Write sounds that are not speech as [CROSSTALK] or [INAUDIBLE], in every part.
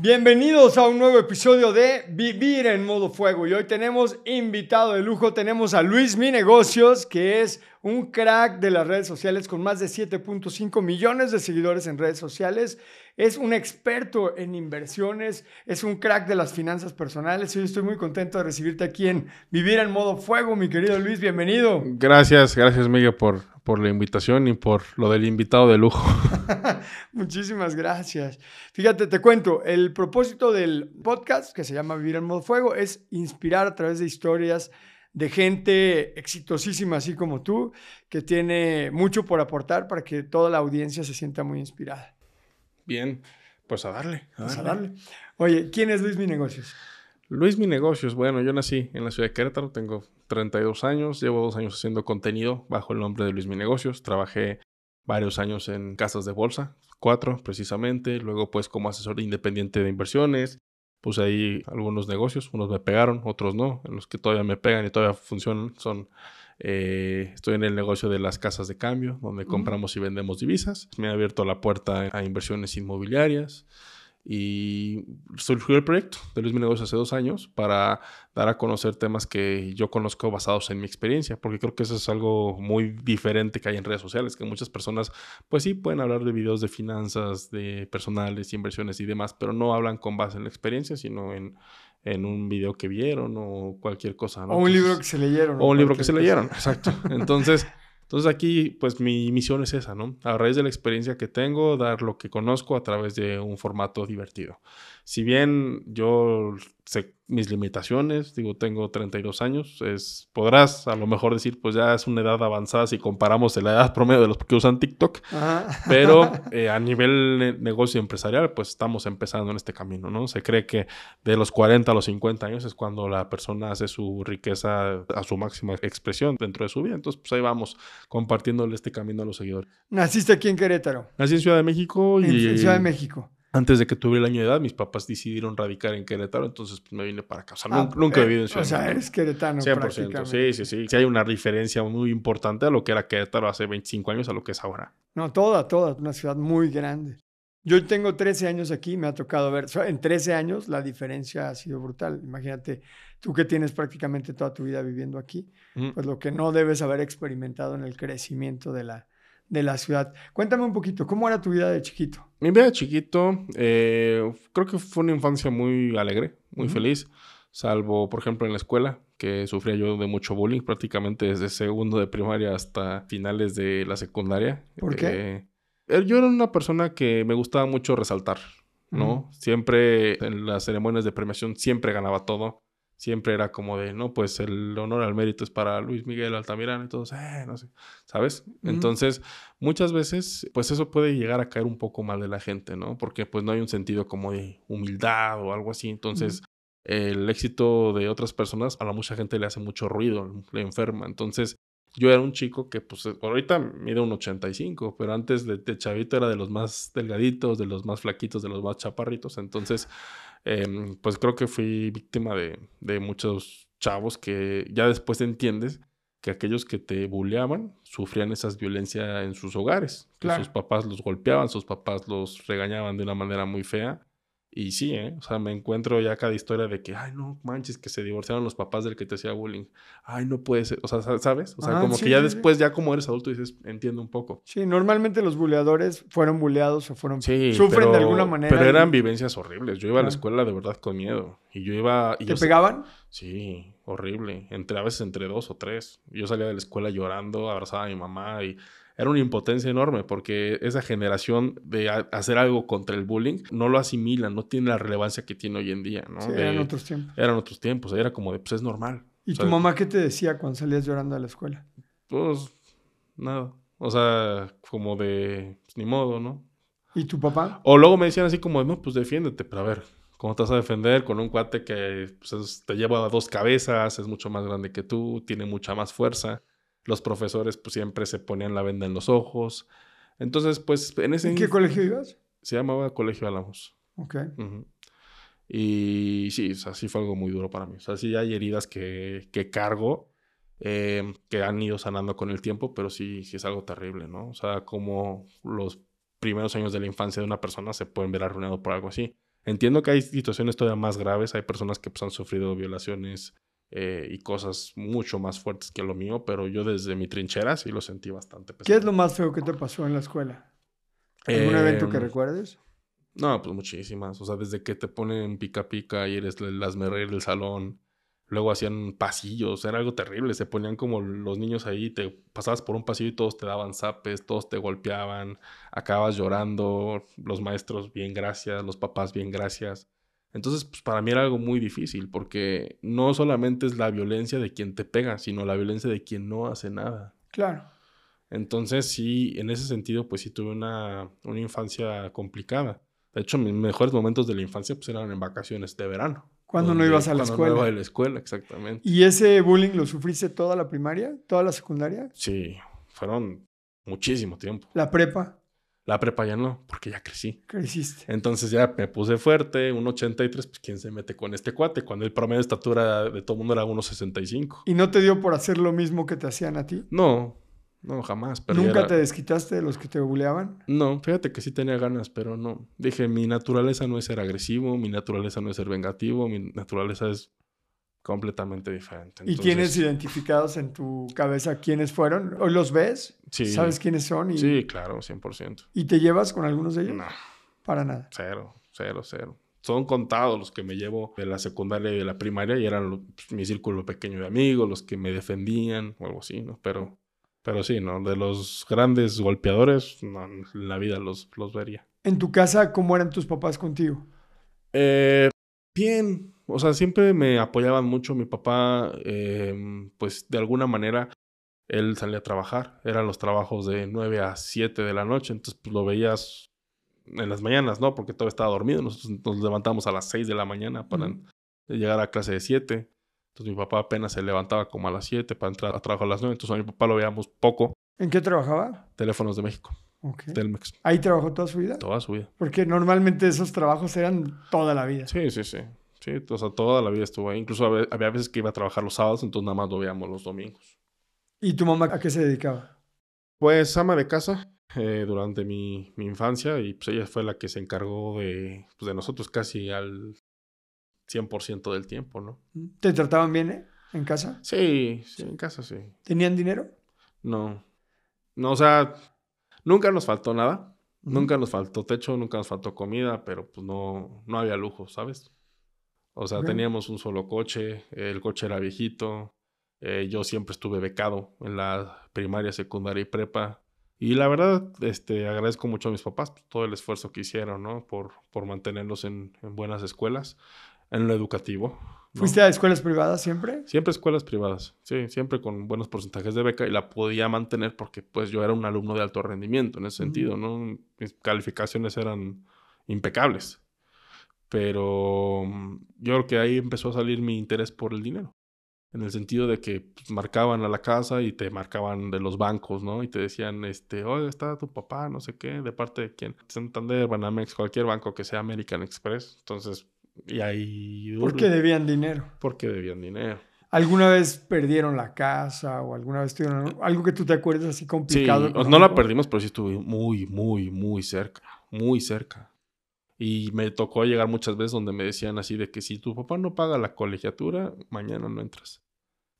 Bienvenidos a un nuevo episodio de Vivir en modo fuego. Y hoy tenemos invitado de lujo, tenemos a Luis Mi Negocios, que es un crack de las redes sociales con más de 7.5 millones de seguidores en redes sociales, es un experto en inversiones, es un crack de las finanzas personales y hoy estoy muy contento de recibirte aquí en Vivir en modo fuego, mi querido Luis, bienvenido. Gracias, gracias Miguel por, por la invitación y por lo del invitado de lujo. [LAUGHS] Muchísimas gracias. Fíjate, te cuento, el propósito del podcast que se llama Vivir en modo fuego es inspirar a través de historias de gente exitosísima así como tú, que tiene mucho por aportar para que toda la audiencia se sienta muy inspirada. Bien, pues a darle. A, pues darle. Oye, ¿quién es Luis Mi Negocios? Luis Mi Negocios, bueno, yo nací en la ciudad de Querétaro, tengo 32 años, llevo dos años haciendo contenido bajo el nombre de Luis Mi Negocios, trabajé varios años en casas de bolsa, cuatro precisamente, luego pues como asesor independiente de inversiones, puse ahí algunos negocios, unos me pegaron, otros no, en los que todavía me pegan y todavía funcionan son eh, estoy en el negocio de las casas de cambio, donde compramos y vendemos divisas. Me ha abierto la puerta a inversiones inmobiliarias. Y surgió el proyecto de Luis Mi Negocio hace dos años para dar a conocer temas que yo conozco basados en mi experiencia, porque creo que eso es algo muy diferente que hay en redes sociales, que muchas personas, pues sí, pueden hablar de videos de finanzas, de personales, inversiones y demás, pero no hablan con base en la experiencia, sino en, en un video que vieron o cualquier cosa. O un libro que se leyeron. O un libro que se leyeron, exacto. [LAUGHS] Entonces, entonces aquí, pues mi misión es esa, ¿no? A raíz de la experiencia que tengo, dar lo que conozco a través de un formato divertido. Si bien yo sé mis limitaciones, digo, tengo 32 años, es, podrás a lo mejor decir, pues ya es una edad avanzada si comparamos la edad promedio de los que usan TikTok, pero [LAUGHS] eh, a nivel negocio empresarial, pues estamos empezando en este camino, ¿no? Se cree que de los 40 a los 50 años es cuando la persona hace su riqueza a su máxima expresión dentro de su vida, entonces pues ahí vamos compartiéndole este camino a los seguidores. ¿Naciste aquí en Querétaro? Nací en Ciudad de México y... En Ciudad de México antes de que tuviera el año de edad, mis papás decidieron radicar en Querétaro, entonces pues, me vine para acá. O sea, ah, nunca, he vivido en Ciudad. O sea, eres queretano 100%, sí, sí, sí. Sí hay una diferencia muy importante a lo que era Querétaro hace 25 años a lo que es ahora. No, toda, toda, una ciudad muy grande. Yo tengo 13 años aquí, me ha tocado ver, en 13 años la diferencia ha sido brutal. Imagínate, tú que tienes prácticamente toda tu vida viviendo aquí, pues lo que no debes haber experimentado en el crecimiento de la, de la ciudad. Cuéntame un poquito, ¿cómo era tu vida de chiquito? Mi vida de chiquito, eh, creo que fue una infancia muy alegre, muy feliz, salvo, por ejemplo, en la escuela, que sufría yo de mucho bullying, prácticamente desde segundo de primaria hasta finales de la secundaria. ¿Por qué? Eh, yo era una persona que me gustaba mucho resaltar, ¿no? Siempre en las ceremonias de premiación, siempre ganaba todo siempre era como de, no, pues el honor al mérito es para Luis Miguel Altamirano y todos, eh, no sé, ¿sabes? Entonces, muchas veces, pues eso puede llegar a caer un poco mal de la gente, ¿no? Porque pues no hay un sentido como de humildad o algo así. Entonces, el éxito de otras personas a la mucha gente le hace mucho ruido, le enferma. Entonces, yo era un chico que, pues, ahorita mide un 85, pero antes de, de chavito era de los más delgaditos, de los más flaquitos, de los más chaparritos. Entonces, Em, pues creo que fui víctima de, de, muchos chavos que ya después entiendes que aquellos que te bulleaban sufrían esa violencia en sus hogares. Que sus papás los golpeaban, sus papás los regañaban de una manera muy fea. Y sí, ¿eh? O sea, me encuentro ya cada historia de que, ay, no manches, que se divorciaron los papás del que te hacía bullying. Ay, no puede ser. O sea, ¿sabes? O sea, como que ya después, ya como eres adulto, dices, entiendo un poco. Sí, normalmente los buleadores fueron buleados o fueron. Sí, sufren de alguna manera. Pero eran vivencias horribles. Yo iba a la escuela de verdad con miedo. Y yo iba. Y ¿Te pegaban? Sí, horrible. Entre, a veces entre dos o tres. Yo salía de la escuela llorando, abrazaba a mi mamá y era una impotencia enorme porque esa generación de hacer algo contra el bullying no lo asimilan, no tiene la relevancia que tiene hoy en día, ¿no? eran otros tiempos. Eran otros tiempos, era como de, pues es normal. ¿Y tu mamá qué te decía cuando salías llorando a la escuela? Pues nada. O sea, como de, pues, ni modo, ¿no? ¿Y tu papá? O luego me decían así como, no, pues defiéndete, pero a ver, ¿cómo te vas a defender con un cuate que pues, te lleva dos cabezas, es mucho más grande que tú, tiene mucha más fuerza? Los profesores pues siempre se ponían la venda en los ojos. Entonces, pues en ese... ¿En qué colegio ibas? Se llamaba Colegio Álamos. Ok. Y sí, o sea, sí fue algo muy duro para mí. O sea, sí hay heridas que, que cargo, eh, que han ido sanando con el tiempo, pero sí, sí es algo terrible, ¿no? O sea, como los primeros años de la infancia de una persona se pueden ver arruinados por algo así. Entiendo que hay situaciones todavía más graves, hay personas que pues, han sufrido violaciones eh, y cosas mucho más fuertes que lo mío, pero yo desde mi trinchera sí lo sentí bastante pesado. ¿Qué es lo más feo que te pasó en la escuela? ¿Algún Eh, evento que recuerdes? No, pues muchísimas. O sea, desde que te ponen pica pica y eres el asmerreír del salón. Luego hacían pasillos, era algo terrible. Se ponían como los niños ahí, te pasabas por un pasillo y todos te daban zapes, todos te golpeaban, acabas llorando, los maestros bien gracias, los papás bien gracias. Entonces, pues para mí era algo muy difícil porque no solamente es la violencia de quien te pega, sino la violencia de quien no hace nada. Claro. Entonces, sí, en ese sentido, pues sí tuve una, una infancia complicada. De hecho, mis mejores momentos de la infancia pues eran en vacaciones de verano. Cuando no ibas a la escuela. No iba a la escuela, exactamente. ¿Y ese bullying lo sufriste toda la primaria? ¿Toda la secundaria? Sí, fueron muchísimo tiempo. ¿La prepa? La prepa ya no, porque ya crecí. ¿Qué hiciste? Entonces ya me puse fuerte, 1,83, pues ¿quién se mete con este cuate? Cuando el promedio de estatura de todo el mundo era 1,65. ¿Y no te dio por hacer lo mismo que te hacían a ti? No, no, jamás. Pero ¿Nunca era- te desquitaste de los que te bulleaban? No, fíjate que sí tenía ganas, pero no. Dije, mi naturaleza no es ser agresivo, mi naturaleza no es ser vengativo, mi naturaleza es completamente diferente. ¿Y tienes identificados en tu cabeza quiénes fueron? ¿Hoy los ves? Sí. ¿Sabes quiénes son? Y, Sí, claro, 100%. ¿Y te llevas con algunos de ellos? No, Para nada. cero, cero, cero. Son contados los que me llevo de la secundaria y de la primaria y eran lo- pues, mi círculo pequeño de amigos, los que me defendían o algo así, ¿no? Pero, pero sí, ¿no? De los grandes golpeadores, no, en la vida los, los vería. En tu casa, ¿cómo eran tus papás contigo? Eh, bien, o sea, siempre me apoyaban mucho. Mi papá, eh, pues de alguna manera, él salía a trabajar. Eran los trabajos de 9 a 7 de la noche, entonces pues lo veías en las mañanas, ¿no? Porque todo estaba dormido. Nosotros nos levantamos a las 6 de la mañana para llegar a clase de 7. Entonces mi papá apenas se levantaba como a las 7 para entrar a trabajar a las 9. Entonces a mi papá lo veíamos poco. ¿En qué trabajaba? Teléfonos de México, Ok. Telmex, ¿Ahí trabajó toda su vida? toda su vida. Porque normalmente esos trabajos eran toda la vida. Sí, sí, sí. Sí, o sea, toda la vida estuvo ahí. Incluso había veces que iba a trabajar los sábados, entonces nada más lo veíamos los domingos. ¿Y tu mamá a qué se dedicaba? Pues ama de casa eh, durante mi, mi infancia y pues ella fue la que se encargó de, pues, de nosotros casi al 100% del tiempo, ¿no? ¿Te trataban bien eh, en casa? Sí, sí, en casa sí. ¿Tenían dinero? No. No, o sea, nunca nos faltó nada. Nunca nos faltó techo, nunca nos faltó comida, pero pues no, no había lujo, ¿sabes? O sea, teníamos un solo coche, el coche era viejito, eh, yo siempre estuve becado en la primaria, secundaria y prepa. Y la verdad, este, agradezco mucho a mis papás por todo el esfuerzo que hicieron, ¿no? Por, por mantenerlos en, en buenas escuelas, en lo educativo. ¿no? ¿Fuiste a escuelas privadas siempre? Siempre escuelas privadas, sí, siempre con buenos porcentajes de beca y la podía mantener porque pues yo era un alumno de alto rendimiento en ese sentido, ¿no? Mis calificaciones eran impecables. Pero mm, yo creo que ahí empezó a salir mi interés por el dinero. En el sentido de que pues, marcaban a la casa y te marcaban de los bancos, ¿no? Y te decían, este, oye, está tu papá, no sé qué, de parte de quién. Santander, Banamex, cualquier banco que sea American Express. Entonces, y ahí... ¿Por qué debían dinero? Porque debían dinero. ¿Alguna vez perdieron la casa o alguna vez tuvieron algo que tú te acuerdes así Sí, complicado? o- no la perdimos, pero sí estuve muy, muy, muy cerca, muy cerca. Y me tocó llegar muchas veces donde me decían así de que si tu papá no paga la colegiatura, mañana no entras.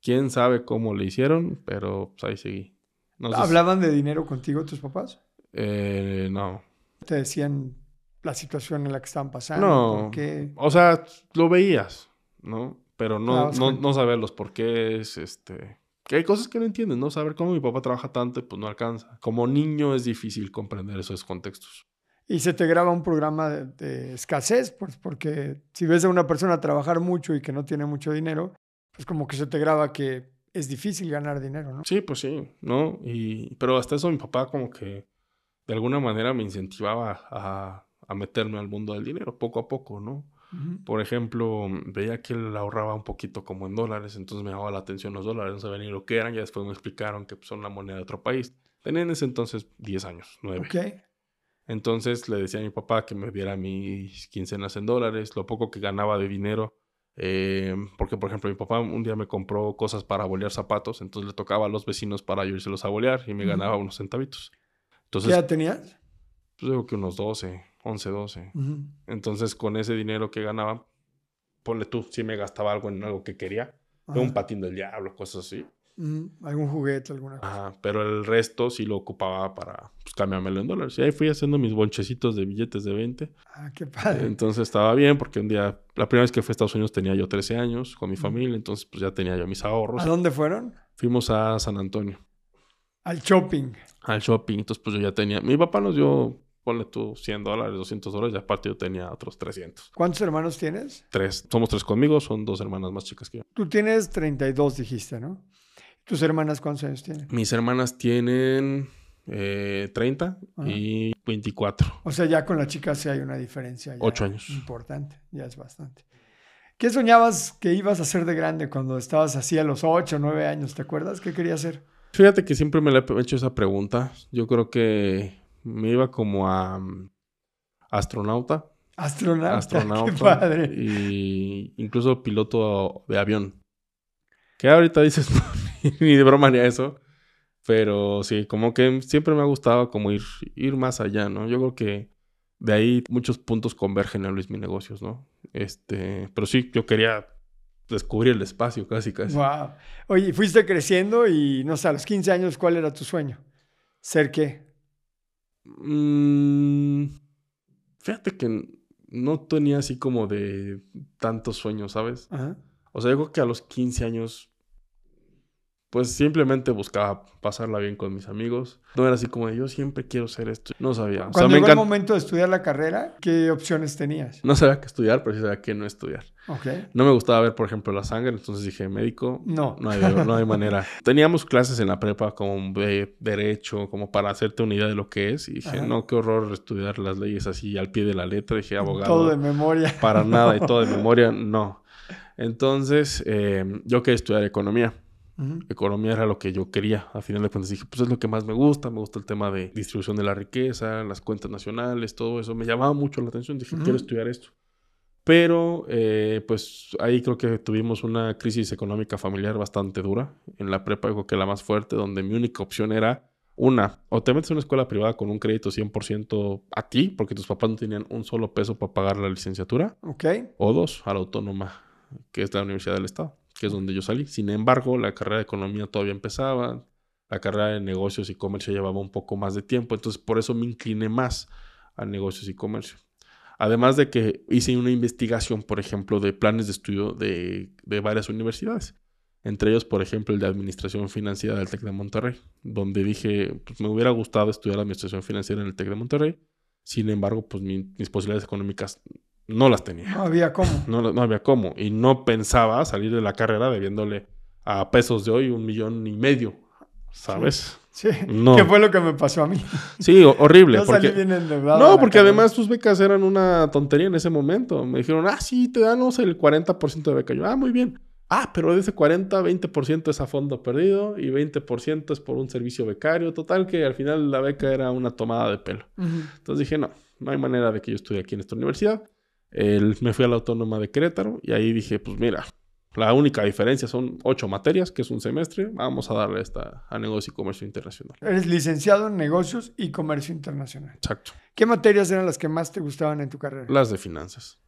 Quién sabe cómo le hicieron, pero pues ahí seguí. No sé si- ¿Hablaban de dinero contigo tus papás? eh, no. ¿Te decían la situación en la que estaban pasando? No. ¿Por qué? O sea, lo veías, ¿no? Pero Ah, no, cuenta. no saber los porqués, este... Que hay cosas que no entiendes, ¿no? Saber cómo mi papá trabaja tanto y pues no alcanza. Como niño es difícil comprender esos contextos. Y se te graba un programa de, de escasez, pues porque si ves a una persona trabajar mucho y que no tiene mucho dinero, pues como que se te graba que es difícil ganar dinero, ¿no? Sí, pues sí, ¿no? Y, pero hasta eso mi papá como que de alguna manera me incentivaba a, a meterme al mundo del dinero, poco a poco, ¿no? Por ejemplo, veía que él ahorraba un poquito como en dólares, entonces me llamaba la atención los dólares, no sabía ni lo que eran, ya después me explicaron que pues, son la moneda de otro país. Tenía en ese entonces 10 años, 9. Ok. Entonces le decía a mi papá que me diera mis quincenas en dólares, lo poco que ganaba de dinero, eh, porque por ejemplo mi papá un día me compró cosas para bolear zapatos, entonces le tocaba a los vecinos para yo a bolear y me ganaba unos centavitos. Entonces, ¿Qué edad tenías? Pues digo que unos 12, 11, 12. Entonces con ese dinero que ganaba, ponle tú, si me gastaba algo en algo que quería, un patín del diablo, cosas así. Algún juguete, alguna cosa. pero el resto sí lo ocupaba para pues, cambiármelo en dólares. Y ahí fui haciendo mis bonchecitos de billetes de 20. Ah, qué padre. Entonces estaba bien porque un día, la primera vez que fui a Estados Unidos tenía yo 13 años con mi familia, entonces pues ya tenía yo mis ahorros. ¿A dónde fueron? Fuimos a San Antonio. Al shopping. Al shopping, entonces pues yo ya tenía, mi papá nos dio ponle tú 100 dólares, 200 dólares, y aparte yo tenía otros 300. ¿Cuántos hermanos tienes? Tres. Somos tres conmigo, son dos hermanas más chicas que yo. Tú tienes 32, dijiste, ¿no? ¿Tus hermanas cuántos años tienen? Mis hermanas tienen eh, 30 y 24. O sea, ya con la chica sí hay una diferencia. Ocho años. Importante, ya es bastante. ¿Qué soñabas que ibas a hacer de grande cuando estabas así a los 8 o 9 años? ¿Te acuerdas? ¿Qué querías hacer? Fíjate que siempre me he hecho esa pregunta. Yo creo que me iba como a mm, astronauta. Astronauta. [LAUGHS] Astronauta. Qué padre. Y incluso piloto de avión. Que ahorita dices, [LAUGHS] [LAUGHS] ni de broma ni a eso. Pero sí, como que siempre me ha gustado como ir, ir más allá, ¿no? Yo creo que de ahí muchos puntos convergen en Luis Mi Negocios, ¿no? Este, pero sí, yo quería descubrir el espacio casi, casi. Wow. Oye, fuiste creciendo y no sé, a los 15 años, ¿cuál era tu sueño? ¿Ser qué? Mm, fíjate que no tenía así como de tantos sueños, ¿sabes? O sea, yo creo que a los 15 años pues simplemente buscaba pasarla bien con mis amigos. No era así como de yo siempre quiero ser esto. No sabía. Cuando llegó el momento de estudiar la carrera, ¿qué opciones tenías? No sabía qué estudiar, pero sí sabía qué no estudiar. Okay. No me gustaba ver, por ejemplo, la sangre, entonces dije, médico, no, no hay, no hay manera. [LAUGHS] Teníamos clases en la prepa como de derecho, como para hacerte una idea de lo que es. Y dije, no, qué horror estudiar las leyes así al pie de la letra. Dije, abogado. Todo de memoria. Para nada y todo de [LAUGHS] memoria, no. Entonces, eh, yo quería estudiar economía. Economía era lo que yo quería. A final de cuentas dije, pues es lo que más me gusta. Me gusta el tema de distribución de la riqueza, las cuentas nacionales, todo eso. Me llamaba mucho la atención. Dije, quiero estudiar esto. Pero, eh, pues ahí creo que tuvimos una crisis económica familiar bastante dura. En la prepa, creo que la más fuerte, donde mi única opción era una, o te metes en una escuela privada con un crédito 100% a ti, porque tus papás no tenían un solo peso para pagar la licenciatura. Ok. O dos, a la autónoma, que es la Universidad del Estado que es donde yo salí. Sin embargo, la carrera de economía todavía empezaba, la carrera de negocios y comercio llevaba un poco más de tiempo, entonces por eso me incliné más a negocios y comercio. Además de que hice una investigación, por ejemplo, de planes de estudio de, varias universidades. Entre ellos, por ejemplo, el de Administración Financiera del TEC de Monterrey, donde dije, pues me hubiera gustado estudiar Administración Financiera en el TEC de Monterrey. Sin embargo, pues mis posibilidades económicas no las tenía. No había cómo. No, no había cómo. Y no pensaba salir de la carrera debiéndole a pesos de hoy un millón y medio. ¿Sabes? Sí. No. ¿Qué fue lo que me pasó a mí? Sí, horrible. Yo porque... salí bien endeudado. No, porque además tus becas eran una tontería en ese momento. Me dijeron, ah, sí, te damos el 40% de beca. Yo, ah, muy bien. Ah, pero de ese 40, 20% es a fondo perdido y 20% es por un servicio becario. Total que al final la beca era una tomada de pelo. Entonces dije, no, no hay manera de que yo estudie aquí en esta universidad me fui a la Autónoma de Querétaro y ahí dije, pues mira, la única diferencia son ocho materias, que es un semestre. Vamos a darle esta a negocio y comercio internacional. Eres licenciado en negocios y comercio internacional. Exacto. ¿Qué materias eran las que más te gustaban en tu carrera? Las de finanzas.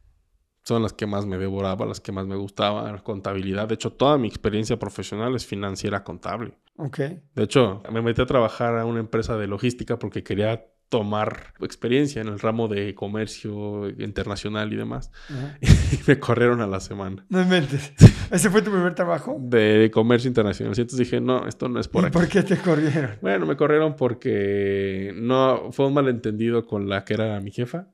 Son las que más me devoraba, las que más me gustaban. Contabilidad. De hecho, toda mi experiencia profesional es financiera contable. Ok. De hecho, me metí a trabajar a una empresa de logística porque quería tomar experiencia en el ramo de comercio internacional y demás. [LAUGHS] Y me corrieron a la semana. No mentes. ¿Ese fue tu primer trabajo? De comercio internacional. Entonces dije, no, esto no es por ¿Y ¿Por qué te corrieron? Bueno, me corrieron porque no fue un malentendido con la que era mi jefa.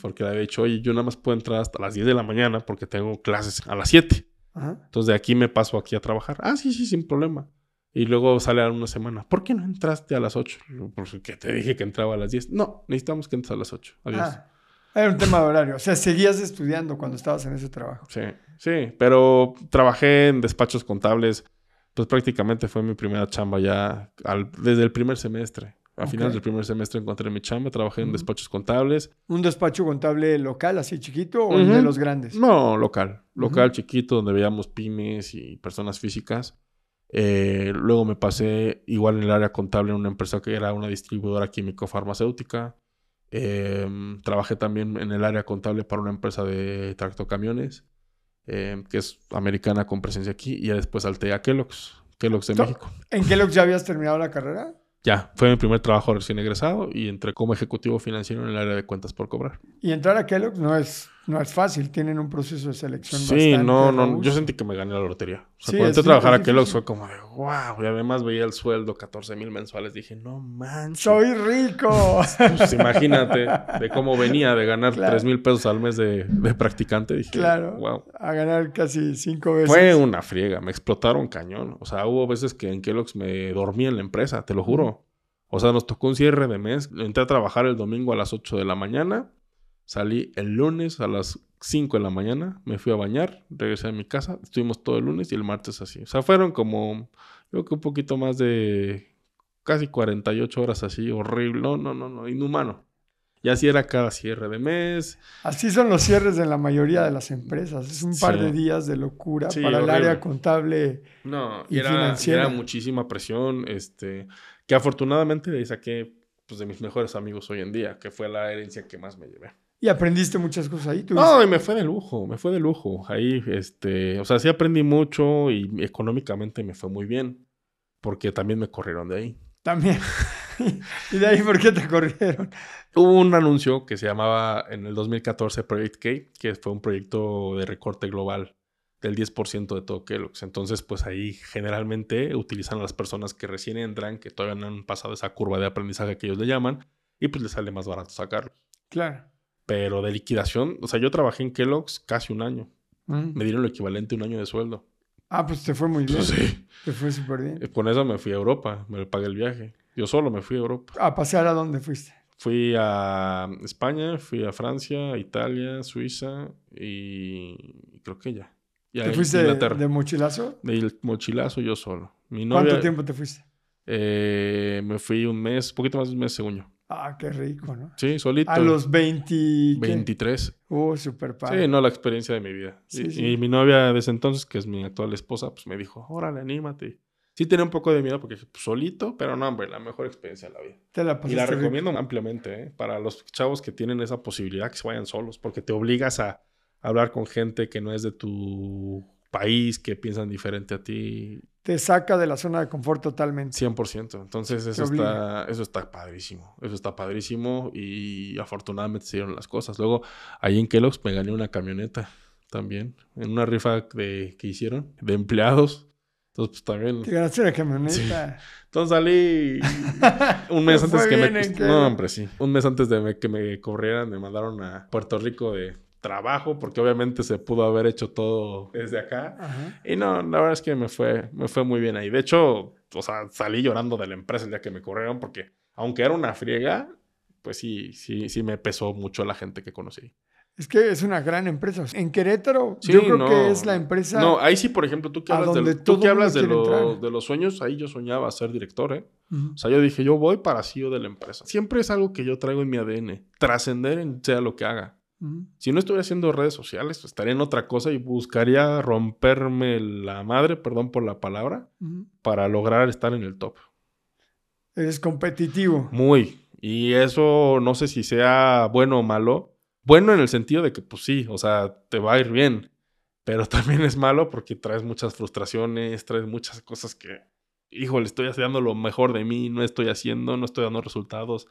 Porque le había dicho, oye, yo nada más puedo entrar hasta las 10 de la mañana porque tengo clases a las 7. Ajá. Entonces de aquí me paso aquí a trabajar. Ah, sí, sí, sin problema. Y luego sale a una semana. ¿Por qué no entraste a las 8? Porque te dije que entraba a las 10. No, necesitamos que entres a las 8. Adiós. Ah, era un tema de horario. O sea, seguías estudiando cuando estabas en ese trabajo. Sí, sí. Pero trabajé en despachos contables. Pues prácticamente fue mi primera chamba ya al- desde el primer semestre. A Ok. finales del primer semestre encontré mi chamba. Trabajé en Ujú. despachos contables. ¿Un despacho contable local, así chiquito, o el de Ujú. los grandes? No, local. Local, Ujú. chiquito, donde veíamos pymes y personas físicas. Eh, luego me pasé igual en el área contable en una empresa que era una distribuidora químico-farmacéutica. Eh, trabajé también en el área contable para una empresa de tractocamiones, eh, que es americana con presencia aquí. Y ya después salté a Kellogg's, Kellogg's de México. ¿En Kellogg's ya habías terminado la carrera? Ya, fue mi primer trabajo recién egresado y entré como ejecutivo financiero en el área de cuentas por cobrar. Y entrar a Kellogg's no es, no es fácil. Tienen un proceso de selección Sí, no, no, robusto. yo sentí que me gané la lotería. O sea, Sí, cuando entré a trabajar a. Kellogg's fue como de, wow, y además veía el sueldo, 14 mil mensuales, dije, no manches. ¡Soy rico! Pues imagínate de cómo venía de ganar Claro. 3 mil pesos al mes de, de practicante, dije, claro. wow. A ganar casi cinco veces. Fue una friega, me explotaron cañón. O sea, hubo veces que en Kellogg's me dormí en la empresa, te lo juro. O sea, nos tocó un cierre de mes. Entré a trabajar el domingo a las 8 de la mañana. Salí el lunes a las 5 de la mañana. Me fui a bañar. Regresé a mi casa. Estuvimos todo el lunes y el martes así. O sea, fueron como, creo que un poquito más de casi 48 horas así. Horrible. No, no, no, no. Inhumano. Y así era cada cierre de mes. Así son los cierres en la mayoría de las empresas. Es un par Sí. de días de locura Sí, para el área contable. No, Y era, financiera. era muchísima presión, este, que afortunadamente de ahí saqué pues, de mis mejores amigos hoy en día, que fue la herencia que más me llevé. Y aprendiste muchas cosas ahí. Tú No, y me fue de lujo, me fue de lujo. Ahí, este, o sea, sí aprendí mucho y económicamente me fue muy bien, porque también me corrieron de ahí. también. [LAUGHS] ¿Y de ahí por qué te corrieron? Hubo un anuncio que se llamaba en el 2014 Project K, que fue un proyecto de recorte global del 10% de todo Kellogg's. Entonces, pues ahí generalmente utilizan a las personas que recién entran, que todavía no han pasado esa curva de aprendizaje que ellos le llaman, y pues les sale más barato sacarlo. Claro. Pero de liquidación, o sea, yo trabajé en Kellogg's casi un año. Mm. Me dieron lo equivalente a un año de sueldo. Ah, pues te fue muy bien. Pues sí. Te fue súper bien. Eh, Con eso me fui a Europa, me pagué el viaje. Yo solo me fui a Europa. ¿A pasear a dónde fuiste? Fui a España, fui a Francia, Italia, Suiza y creo que ya. ¿Te fuiste de, Inglaterra. de mochilazo? Mochilazo yo solo. Mi novia, ¿Cuánto tiempo te fuiste? eh, me fui un mes, poquito más de un mes según yo. Ah, qué rico, ¿no? Sí, solito. A los 20... ¿qué? 23. Uh, súper padre. Sí, no, la experiencia de mi vida. Sí, y, sí. y mi novia de ese entonces, que es mi actual esposa, pues me dijo, órale, anímate. Sí tenía un poco de miedo porque pues, solito, pero no, hombre, la mejor experiencia de la vida. Te la Y la rico. recomiendo ampliamente, ¿eh? Para los chavos que tienen esa posibilidad que se vayan solos, porque te obligas a hablar con gente que no es de tu país, que piensan diferente a ti, Te saca de la zona de confort totalmente. 100%. Entonces eso está, eso está padrísimo, eso está padrísimo y afortunadamente se dieron las cosas. Luego, ahí en Kellogg's me gané una camioneta también, en una rifa de, que hicieron de empleados. Entonces, pues también... Te ganaste una camioneta. Entonces salí [LAUGHS] un mes Te antes que me... No, hombre, sí. Un mes antes de me- que me corrieran, me mandaron a Puerto Rico de trabajo, porque obviamente se pudo haber hecho todo desde acá. Ajá. Y no, la verdad es que me fue, me fue muy bien ahí. De hecho, o sea, salí llorando de la empresa el día que me corrieron, porque aunque era una friega, pues sí, sí, sí me pesó mucho la gente que conocí. Es que es una gran empresa. En Querétaro, Sí, yo creo no. que es la empresa. No, ahí sí, por ejemplo, tú que hablas, de, tú que hablas de, lo- de los sueños, ahí yo soñaba ser director, ¿eh? Ujú. O sea, yo dije, yo voy para CEO de la empresa. Siempre es algo que yo traigo en mi ADN. Trascender en sea lo que haga. Si no estuviera haciendo redes sociales, pues, estaría en otra cosa y buscaría romperme la madre, perdón por la palabra, para lograr estar en el top. Eres competitivo. Muy. Y eso no sé si sea bueno o malo. Bueno en el sentido de que, pues sí, o sea, te va a ir bien. Pero [LAUGHS] también es malo porque traes muchas frustraciones, traes muchas cosas que, híjole, estoy haciendo lo mejor de mí, no estoy haciendo, no estoy dando resultados.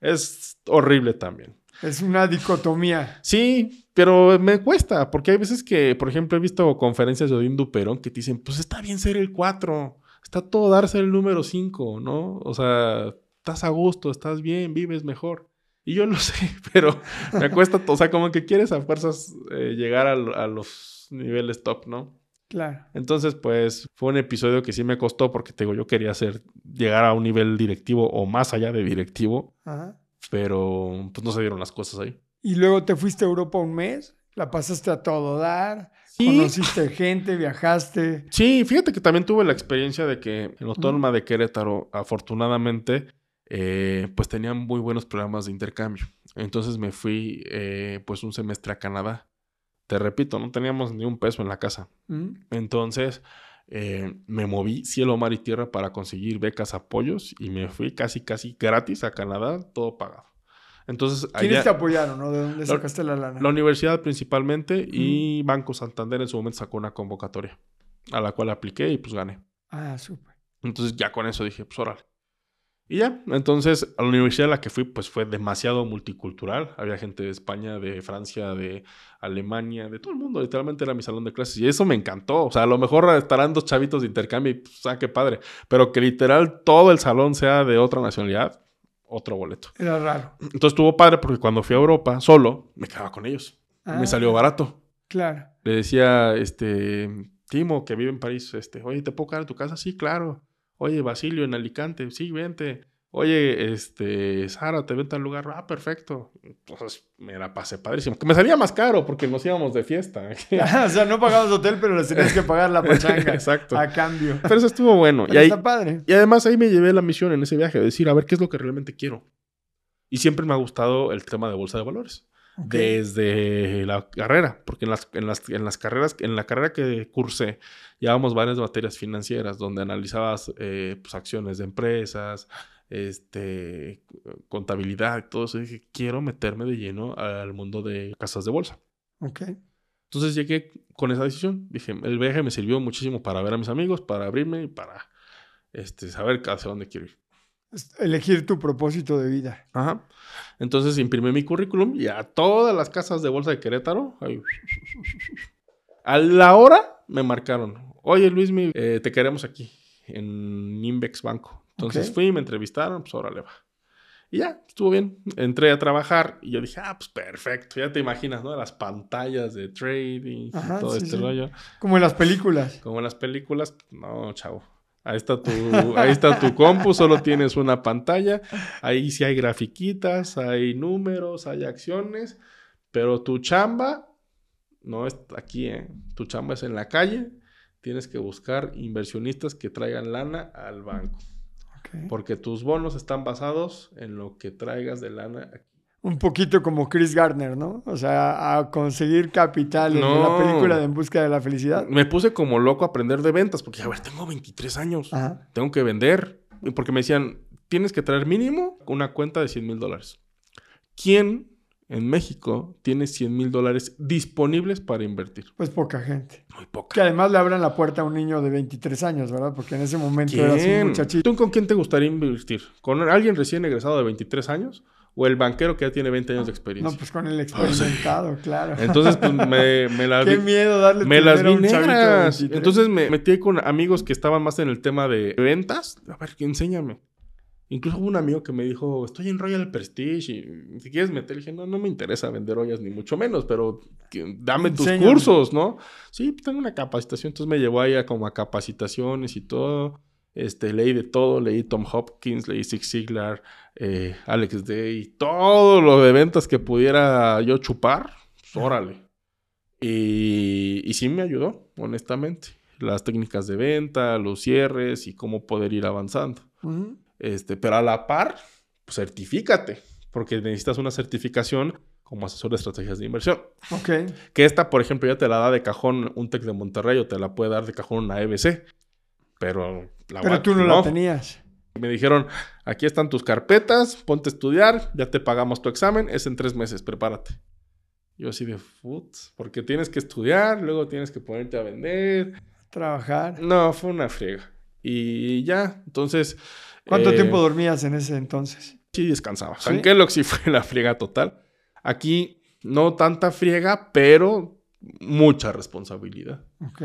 Es horrible también. Es una dicotomía. Sí, pero me cuesta, porque hay veces que, por ejemplo, he visto conferencias de Odín Duperón que te dicen, pues está bien ser el 4, está todo darse el número 5, ¿no? O sea, estás a gusto, estás bien, vives mejor. Y yo lo [LAUGHS] sé, pero me cuesta, o sea, como que quieres a fuerzas eh, llegar a, a los niveles top, ¿no? Claro. Entonces, pues fue un episodio que sí me costó porque te digo, yo quería hacer, llegar a un nivel directivo o más allá de directivo, Ajá. Pero pues no se dieron las cosas ahí. Y luego te fuiste a Europa un mes, la pasaste a todo dar, Sí. conociste gente, viajaste. Sí, fíjate que también tuve la experiencia de que en Autónoma de Querétaro, afortunadamente, eh, pues tenían muy buenos programas de intercambio. Entonces me fui eh, pues un semestre a Canadá. Te repito, no teníamos ni un peso en la casa. ¿Mm? Entonces eh, me moví cielo, mar y tierra para conseguir becas, apoyos y me fui casi, casi gratis a Canadá, todo pagado. Entonces, ¿Quiénes allá, te apoyaron, no? ¿De dónde sacaste la lana? la universidad principalmente y Banco Santander en su momento sacó una convocatoria a la cual apliqué y pues gané. Ah, súper. Entonces ya con eso dije, pues órale. Y ya, entonces a la universidad a la que fui pues fue demasiado multicultural. Había gente de España, de Francia, de Alemania, de todo el mundo. Literalmente era mi salón de clases y eso me encantó. O sea, a lo mejor estarán dos chavitos de intercambio y pues, ah, qué padre. Pero que literal todo el salón sea de otra nacionalidad, otro boleto. Era raro. Entonces estuvo padre porque cuando fui a Europa solo, me quedaba con ellos. Ah, Me salió barato. Claro. Le decía, este, Timo, que vive en París, este, oye, ¿te puedo quedar en tu casa? Sí, claro. Oye, Basilio, en Alicante, sí, vente. Oye, este, Sara, te vente al lugar. Ah, perfecto. Entonces me la pasé padrísimo. Que me salía más caro porque nos íbamos de fiesta. [LAUGHS] o sea, no pagabas hotel, pero les tenías que pagar la [LAUGHS] pachanga. Exacto. A cambio. Pero eso estuvo bueno. Y, ahí, está padre. y además ahí me llevé la misión en ese viaje de decir, a ver, ¿qué es lo que realmente quiero? Y siempre me ha gustado el tema de bolsa de valores. Desde la carrera, porque en las, en las, en las carreras, en la carrera que cursé, llevábamos varias materias financieras donde analizabas eh, pues, acciones de empresas, este, contabilidad, todo eso. Y dije, quiero meterme de lleno al mundo de casas de bolsa. Ok. Entonces llegué con esa decisión. Dije, el viaje me sirvió muchísimo para ver a mis amigos, para abrirme y para este, saber hacia dónde quiero ir. Elegir tu propósito de vida. Ajá. Entonces imprimí mi currículum y a todas las casas de bolsa de Querétaro. ahí. A la hora me marcaron. Oye, Luis, te queremos aquí en Invex Banco. Entonces Ok. fui, me entrevistaron, pues órale va. Y ya, estuvo bien. Entré a trabajar y yo dije, ah, pues perfecto. Ya te imaginas, ¿no? Las pantallas de trading y todo sí, este sí. rollo. Como en las películas. Como en las películas, no, chavo. Ahí está tu, ahí está tu compu, solo tienes una pantalla. Ahí sí hay grafiquitas, hay números, hay acciones, pero tu chamba no es aquí, ¿eh? Tu chamba es en la calle. Tienes que buscar inversionistas que traigan lana al banco, porque tus bonos están basados en lo que traigas de lana aquí. Un poquito como Chris Gardner, ¿no? O sea, a conseguir capital en la película de En Busca de la Felicidad. Me puse como loco a aprender de ventas, porque, a ver, tengo 23 años. Ajá. tengo que vender. Y Porque me decían, tienes que traer mínimo una cuenta de 100 mil dólares. ¿Quién en México tiene 100 mil dólares disponibles para invertir? Pues poca gente. Muy poca. Que además le abran la puerta a un niño de 23 años, ¿verdad? Porque en ese momento eras un ¿Quién? muchachito. ¿Tú con quién te gustaría invertir? ¿Con alguien recién egresado de 23 años? ¿O el banquero que ya tiene 20 años de experiencia? No, pues con el [LAUGHS] experimentado, claro. Entonces, pues me, me la [LAUGHS] Qué vi- miedo darle Me las dinero a vi un negras. 23. Entonces me metí con amigos que estaban más en el tema de ventas. A ver, enséñame. Incluso hubo un amigo que me dijo, estoy en Royal Prestige y si quieres meter, le dije, no, no me interesa vender ollas ni mucho menos, pero que- dame tus cursos, ¿no? Sí, pues tengo una capacitación. Entonces me llevó ahí a como a capacitaciones y todo. Este, leí de todo, leí Tom Hopkins, leí Zig Ziglar, eh, Alex Day, todo lo de ventas que pudiera yo chupar, pues, órale. Y, y sí me ayudó, honestamente. Las técnicas de venta, los cierres y cómo poder ir avanzando. Ujú. Este, pero a la par, pues, certifícate, porque necesitas una certificación como asesor de estrategias de inversión. Ok. Que esta, por ejemplo, ya te la da de cajón un TEC de Monterrey o te la puede dar de cajón una EBC. Pero, la Pero tú no, la tenías. Me dijeron, aquí están tus carpetas, ponte a estudiar, ya te pagamos tu examen, es en tres meses, prepárate. Yo así de, putz, porque tienes que estudiar, luego tienes que ponerte a vender. Trabajar. No, fue una friega. Y ya, entonces... ¿Cuánto eh, tiempo dormías en ese entonces? Sí, descansaba. ¿Sí? Kellogg sí fue la friega total. Aquí no tanta friega, pero mucha responsabilidad. Ok.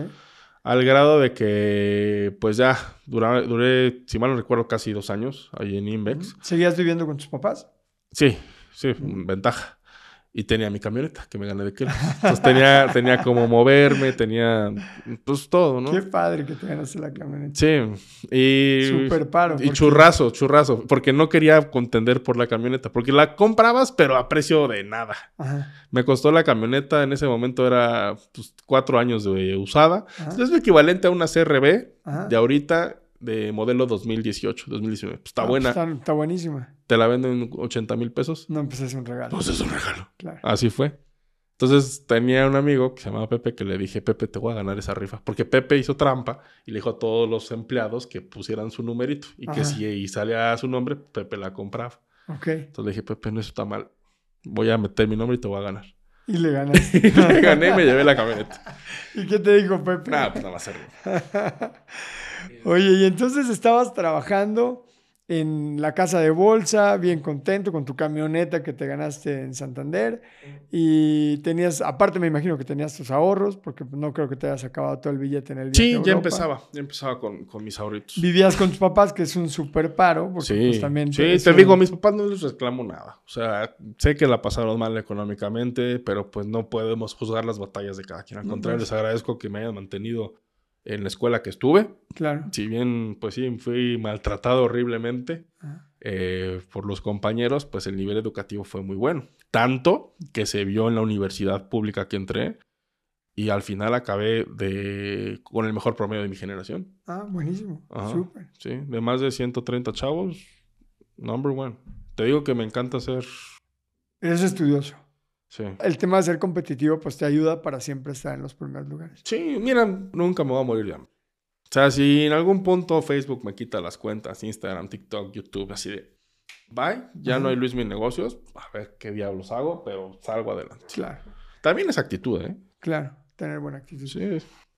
Al grado de que, pues ya, dura- duré, si mal no recuerdo, casi dos años ahí en Invex. ¿Seguías viviendo con tus papás? Sí, sí, ventaja. Y tenía mi camioneta que me gané de Kellogg's. Entonces tenía, tenía como moverme, tenía pues todo, ¿no? Qué padre que te ganaste la camioneta. Sí. Y, Súper paro. y porque- churrazo, churrazo. Porque no quería contender por la camioneta. Porque la comprabas, pero a precio de nada. Ajá. Me costó la camioneta, en ese momento era pues, cuatro años de usada. Ajá. Es lo equivalente a una CRB Ajá. de ahorita de modelo 2018, 2019. Pues está Ah, pues buena. Está, está buenísima. Te la venden 80 mil pesos. No, pues es un regalo. Pues es un regalo. Claro. Así fue. Entonces tenía un amigo que se llamaba Pepe que le dije, Pepe, te voy a ganar esa rifa. Porque Pepe hizo trampa y le dijo a todos los empleados que pusieran su numerito. Y que Ajá. si y salía su nombre, Pepe la compraba. Ok. Entonces le dije, Pepe, no eso está mal. Voy a meter mi nombre y te voy a ganar. Y le ganaste. [LAUGHS] Y le gané y me llevé la camioneta. ¿Y qué te dijo Pepe? Nada, pues nada más. [LAUGHS] Oye, y entonces estabas trabajando en la casa de bolsa, bien contento con tu camioneta que te ganaste en Santander y tenías, aparte me imagino que tenías tus ahorros, porque no creo que te hayas acabado todo el billete en el viaje Sí, a ya empezaba. Ya empezaba con, con mis ahorritos. Vivías con tus papás, que es un súper paro, porque Sí, pues también... sí, te digo, a mis papás no les reclamo nada. O sea, sé que la pasaron mal económicamente, pero pues no podemos juzgar las batallas de cada quien. Al contrario, pues. les agradezco que me hayan mantenido en la escuela que estuve. Claro. Si bien, pues sí, fui maltratado horriblemente Ajá. eh, por los compañeros, pues el nivel educativo fue muy bueno. Tanto que se vio en la universidad pública que entré y al final acabé de, con el mejor promedio de mi generación. Ah, buenísimo. Ajá. Súper. Sí, de más de 130 chavos, number one. Te digo que me encanta ser. Eres estudioso. Sí. El tema de ser competitivo, pues te ayuda para siempre estar en los primeros lugares. Sí, mira, nunca me voy a morir de hambre. O sea, si en algún punto Facebook me quita las cuentas, Instagram, TikTok, YouTube, así de. Bye, ya no hay Luis mis negocios. A ver qué diablos hago, pero salgo adelante. Claro, También es actitud, ¿eh? claro. Tener buena actitud. Sí.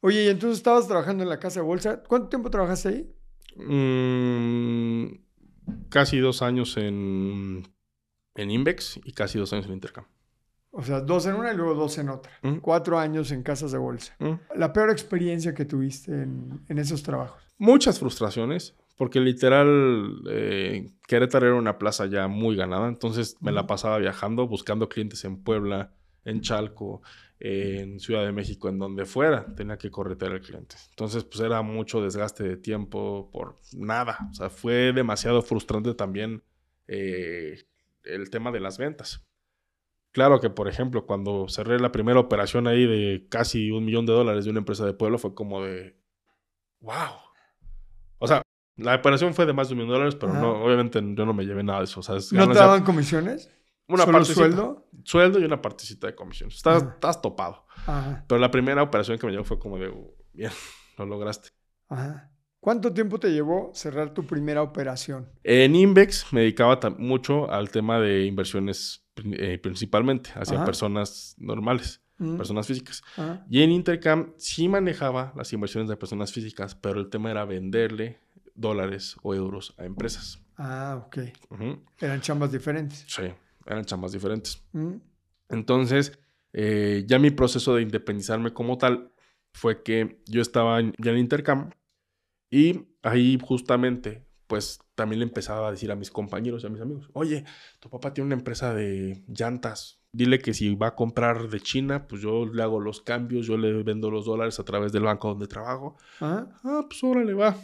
Oye, y entonces estabas trabajando en la casa de bolsa. ¿Cuánto tiempo trabajaste ahí? Mm, casi dos años en, en Invex y casi dos años en Intercam. O sea, dos en una y luego dos en otra. Mm. Cuatro años en casas de bolsa. Mm. La peor experiencia que tuviste en, en esos trabajos. muchas frustraciones, porque literal eh, Querétaro era una plaza ya muy ganada, entonces me la pasaba viajando, buscando clientes en Puebla, en Chalco, en Ciudad de México, en donde fuera, tenía que corretear al cliente. Entonces, pues era mucho desgaste de tiempo por nada, o sea, fue demasiado frustrante también eh, el tema de las ventas. Claro que, por ejemplo, cuando cerré la primera operación ahí de casi un millón de dólares de una empresa de pueblo, fue como de, wow. O sea, la operación fue de más de un millón de dólares, pero Ajá. no, obviamente yo no me llevé nada de eso. O sea, es ¿No te daban comisiones? una ¿Solo partecita- sueldo? Sueldo y una partecita de comisión. Estás, Ajá. estás topado. Ajá, Pero la primera operación que me llegó fue como de, "Uh, bien, [LAUGHS] lo lograste. ajá. ¿Cuánto tiempo te llevó cerrar tu primera operación? En Invex me dedicaba mucho al tema de inversiones eh, principalmente hacia Ajá. personas normales, Mm, personas físicas. ajá. Y en Intercam sí manejaba las inversiones de personas físicas, pero el tema era venderle dólares o euros a empresas. Ah, ok. Eran chambas diferentes. Sí, eran chambas diferentes. Mm, Entonces, eh, ya mi proceso de independizarme como tal fue que yo estaba en- ya en Intercam y ahí justamente, pues también le empezaba a decir a mis compañeros y a mis amigos, oye, tu papá tiene una empresa de llantas, dile que si va a comprar de China, pues yo le hago los cambios, yo le vendo los dólares a través del banco donde trabajo. ajá. Ah, pues órale, va.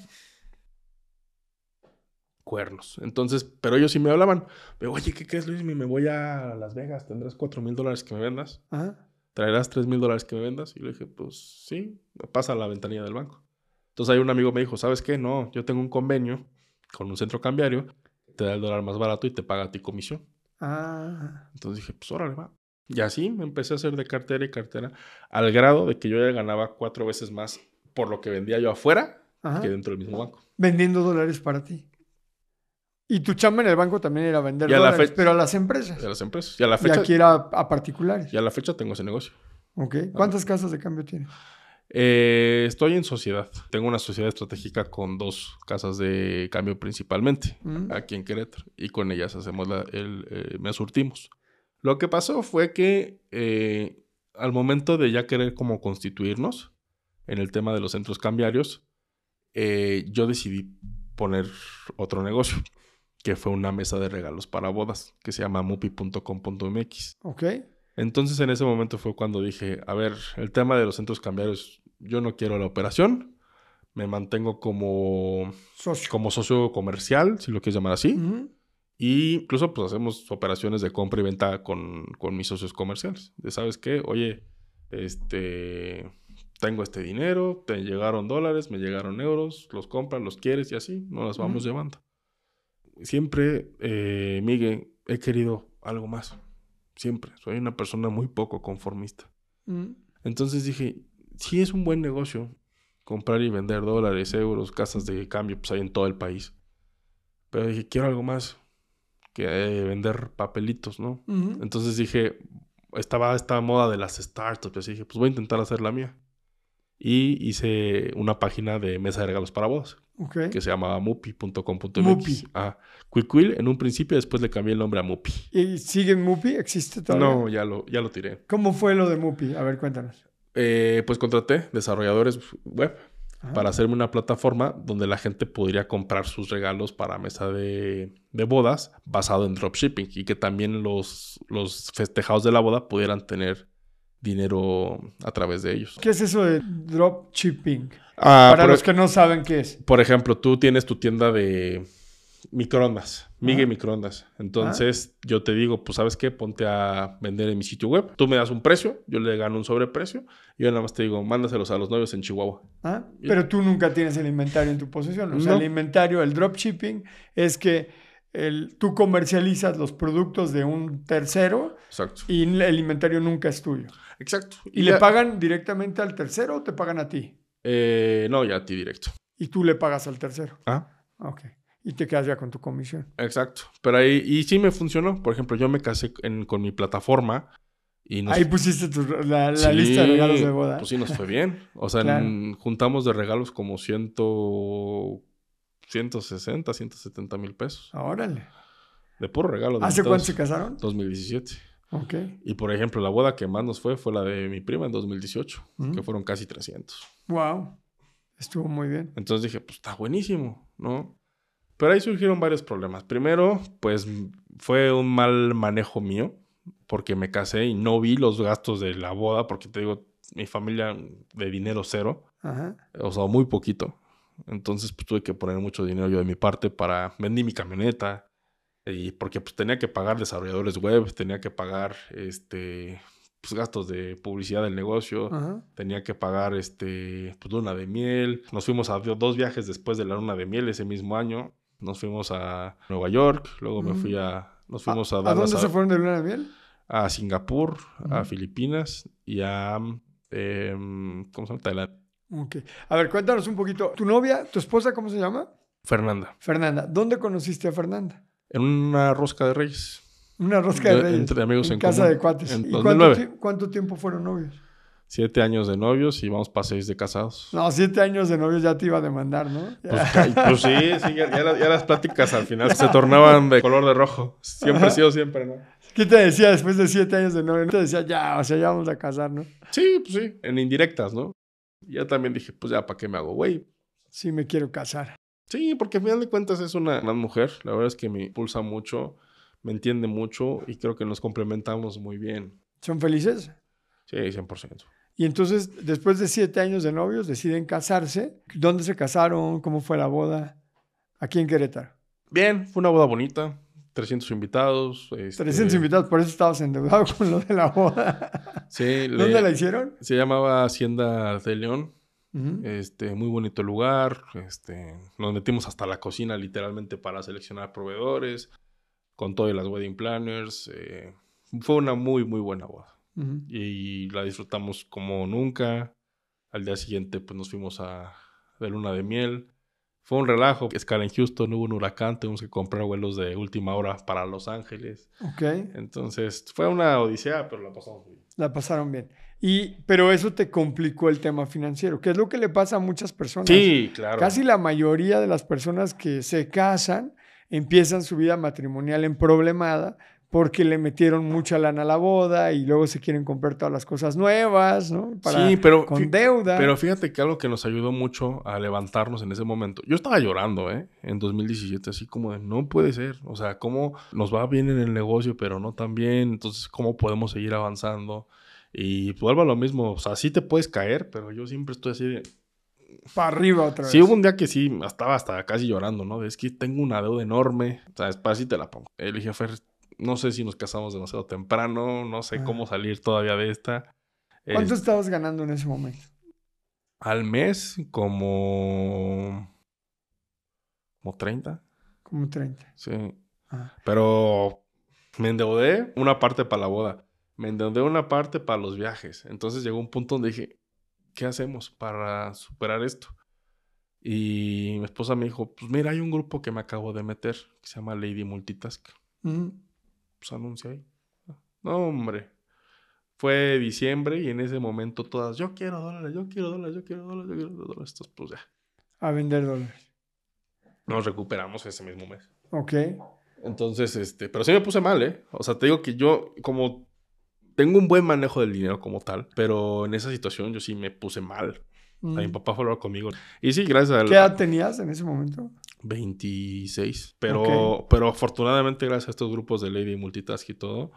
Cuernos. Entonces, pero ellos sí me hablaban. Pero, oye, ¿qué crees, Luis? Me voy a Las Vegas. ¿Tendrás cuatro mil dólares que me vendas? Ajá. ¿Traerás tres mil dólares que me vendas? Y le dije, pues sí, pasa a la ventanilla del banco. Entonces ahí un amigo me dijo, ¿sabes qué? No, yo tengo un convenio con un centro cambiario, te da el dólar más barato y te paga a ti comisión. Ah, Entonces dije, pues órale, va. Y así me empecé a hacer de cartera y cartera, al grado de que yo ya ganaba cuatro veces más por lo que vendía yo afuera ajá. que dentro del mismo banco. Vendiendo dólares para ti. Y tu chamba en el banco también era vender Y a la dólares, pero a las empresas. de las empresas. Y a la Y fecha, aquí era a particulares. y a la fecha tengo ese negocio. Ok. ¿Cuántas casas de cambio tienes? Eh, estoy en sociedad. Tengo una sociedad estratégica con dos casas de cambio principalmente, Mm, aquí en Querétaro. Y con ellas hacemos la, el, eh, me surtimos. Lo que pasó fue que eh, al momento de ya querer como constituirnos en el tema de los centros cambiarios, eh, yo decidí poner otro negocio, [LAUGHS] que fue una mesa de regalos para bodas, que se llama mupi.com.mx. Ok. Entonces en ese momento fue cuando dije, a ver, el tema de los centros cambiarios, yo no quiero la operación, me mantengo como Socio. como socio comercial, si lo quieres llamar así. Y incluso pues hacemos operaciones de compra y venta con, con mis socios comerciales. De, ¿sabes qué? Oye, este, tengo este dinero, te llegaron dólares, me llegaron euros, los compras, los quieres y así, nos las vamos Ujú. llevando. Siempre, eh, Miguel, he querido algo más. Siempre. Soy una persona muy poco conformista. Entonces dije, sí es un buen negocio comprar y vender dólares, euros, casas de cambio, pues hay en todo el país. Pero dije, quiero algo más que eh, vender papelitos, ¿no? Entonces dije, estaba esta moda de las startups, y así dije, pues voy a intentar hacer la mía. Y hice una página de mesa de regalos para bodas, Ok. que se llamaba mupi.com.mx. Mupi. Ah, Quickwill en un principio, después le cambié el nombre a Mupi. ¿Y sigue en Mupi? ¿Existe todavía? No, ya lo, ya lo tiré. ¿Cómo fue lo de Mupi? A ver, cuéntanos. Eh, pues contraté desarrolladores web Ajá. para hacerme una plataforma donde la gente podría comprar sus regalos para mesa de, de bodas basado en dropshipping y que también los, los festejados de la boda pudieran tener dinero a través de ellos. ¿Qué es eso de dropshipping? Ah, Para los que no saben qué es. por ejemplo, tú tienes tu tienda de microondas, Migue Ajá. Microondas. Entonces yo te digo, pues sabes qué, ponte a vender en mi sitio web. Tú me das un precio, yo le gano un sobreprecio y yo nada más te digo, mándaselos a los novios en Chihuahua. ¿Ah? Pero tú nunca tienes el inventario en tu posesión. O sea, No. el inventario, el dropshipping, es que el- tú comercializas los productos de un tercero Exacto. y el inventario nunca es tuyo. Exacto. ¿Y le pagan directamente al tercero o te pagan a ti? Eh, no, ya a ti directo. Y tú le pagas al tercero. Ah, Ok. Y te quedas ya con tu comisión. exacto. Pero ahí, y sí me funcionó. Por ejemplo, yo me casé en- con mi plataforma y nos... Ahí pusiste tu- la, la Sí, lista de regalos de boda. Pues sí, nos fue bien. O sea, Claro. en- juntamos de regalos como ciento... 160, 170 mil pesos. Órale. De puro regalo. de ¿Hace cuánto se casaron? 2017. Ok. Y por ejemplo, la boda que más nos fue fue la de mi prima en 2018, Mm. que fueron casi 300. Wow. Estuvo muy bien. Entonces dije, pues está buenísimo, ¿no? Pero ahí surgieron varios problemas. Primero, pues fue un mal manejo mío, porque me casé y no vi los gastos de la boda, porque te digo, mi familia de dinero cero, Ajá. o sea, muy poquito. Entonces, pues tuve que poner mucho dinero yo de mi parte para... Vendí mi camioneta, y porque pues tenía que pagar desarrolladores web, tenía que pagar, este, pues gastos de publicidad del negocio, Ajá. tenía que pagar este pues, luna de miel. Nos fuimos a do- dos viajes después de la luna de miel ese mismo año. Nos fuimos a Nueva York, luego me Mm. fui a nos fuimos a, ¿A Dallas, dónde se fueron de luna de miel? a Singapur, a. Filipinas y a em, ¿cómo se llama? Tailandia. Ok. A ver, cuéntanos un poquito. ¿Tu novia, tu esposa, cómo se llama? Fernanda, Fernanda. ¿Dónde conociste a Fernanda? en una rosca de reyes. Una rosca de De- reyes. entre amigos en, en casa común. de cuates. En ¿Y cuánto, 2009. ti- cuánto tiempo fueron novios? Siete años de novios y vamos para seis de casados. No, siete años de novios ya te iba a demandar, ¿no? Pues, ca- pues sí, sí, ya, ya las, ya las pláticas al final [LAUGHS] se tornaban de color de rojo. Siempre ha sido siempre, ¿no? ¿Qué te decía después de siete años de novio? Te decía, ya, o sea, ya vamos a casar, ¿no? Sí, pues sí, en indirectas, ¿no? Y Ya también dije, pues ya, ¿para qué me hago, güey? Sí, me quiero casar. Sí, porque al final de cuentas es una gran mujer. La verdad es que me impulsa mucho, me entiende mucho y creo que nos complementamos muy bien. ¿Son felices? Sí, 100%. Y entonces, después de siete años de novios, deciden casarse. ¿Dónde se casaron? ¿Cómo fue la boda? Aquí en Querétaro. Bien, fue una boda bonita. 300 invitados. este, 300 invitados, por eso estabas endeudado [LAUGHS] con lo de la boda. Sí, le- ¿Dónde la hicieron? se llamaba Hacienda de León. Este, muy bonito lugar. Este, nos metimos hasta la cocina literalmente para seleccionar proveedores. Con todo y las wedding planners. eh, fue una muy, muy buena boda. Y la disfrutamos como nunca. Al día siguiente pues nos fuimos a de luna de miel. Fue un relajo, escala en Houston, hubo un huracán, tuvimos que comprar vuelos de última hora para Los Ángeles. Ok, Entonces fue una odisea, pero la pasamos bien. la pasaron bien. Y, pero eso te complicó el tema financiero, que es lo que le pasa a muchas personas. Sí, claro. Casi la mayoría de las personas que se casan empiezan su vida matrimonial en problemada porque le metieron mucha lana a la boda y luego se quieren comprar todas las cosas nuevas, ¿no? sí, pero con deuda. Pero fíjate que algo que nos ayudó mucho a levantarnos en ese momento. Yo estaba llorando, ¿eh? En 2017, así como de, no puede ser. O sea, ¿cómo nos va bien en el negocio, pero no tan bien? Entonces, ¿cómo podemos seguir avanzando? Y vuelvo a lo mismo. O sea, sí te puedes caer, pero yo siempre estoy así de... Para arriba otra vez. Sí, hubo un día que sí, estaba hasta casi llorando, ¿no? Es que tengo una deuda enorme. O sea, después sí te la pongo. Le dije, Fer, no sé si nos casamos demasiado temprano, no sé cómo salir todavía de esta. ¿Cuánto estabas ganando en ese momento? Al mes, como. como 30. Como 30. Sí. Ah. Pero me endeudé una parte para la boda. Me endeudé una parte para los viajes. Entonces llegó un punto donde dije, ¿qué hacemos para superar esto? Y mi esposa me dijo, pues mira, hay un grupo que me acabo de meter que se llama Lady Multitask pues anuncia ahí. No, hombre. Fue diciembre y en ese momento todas, yo quiero dólares, yo quiero dólares, yo quiero dólares, yo quiero dólares. Entonces, pues ya. A vender dólares. Nos recuperamos ese mismo mes. Ok. Entonces, este, pero sí me puse mal, ¿eh? O sea, te digo que yo, como tengo un buen manejo del dinero como tal, pero en esa situación yo sí me puse mal. A mi mm. papá fue a hablar conmigo. Y sí, gracias a ¿Qué edad tenías en ese momento? 26. Pero, pero afortunadamente, gracias a estos grupos de Lady Multitask y todo,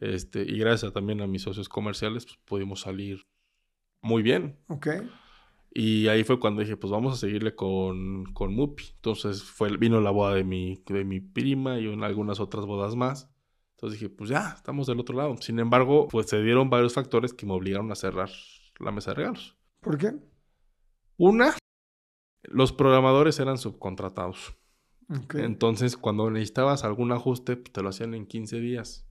este, y gracias también a mis socios comerciales, pues pudimos salir muy bien. Ok. Y ahí fue cuando dije, pues vamos a seguirle con, con Mupi. Entonces fue, vino la boda de mi, de mi prima y en algunas otras bodas más. Entonces dije, pues ya, estamos del otro lado. Sin embargo, pues se dieron varios factores que me obligaron a cerrar la mesa de regalos. ¿Por qué? Una, los programadores eran subcontratados. Entonces, cuando necesitabas algún ajuste, pues, te lo hacían en 15 días.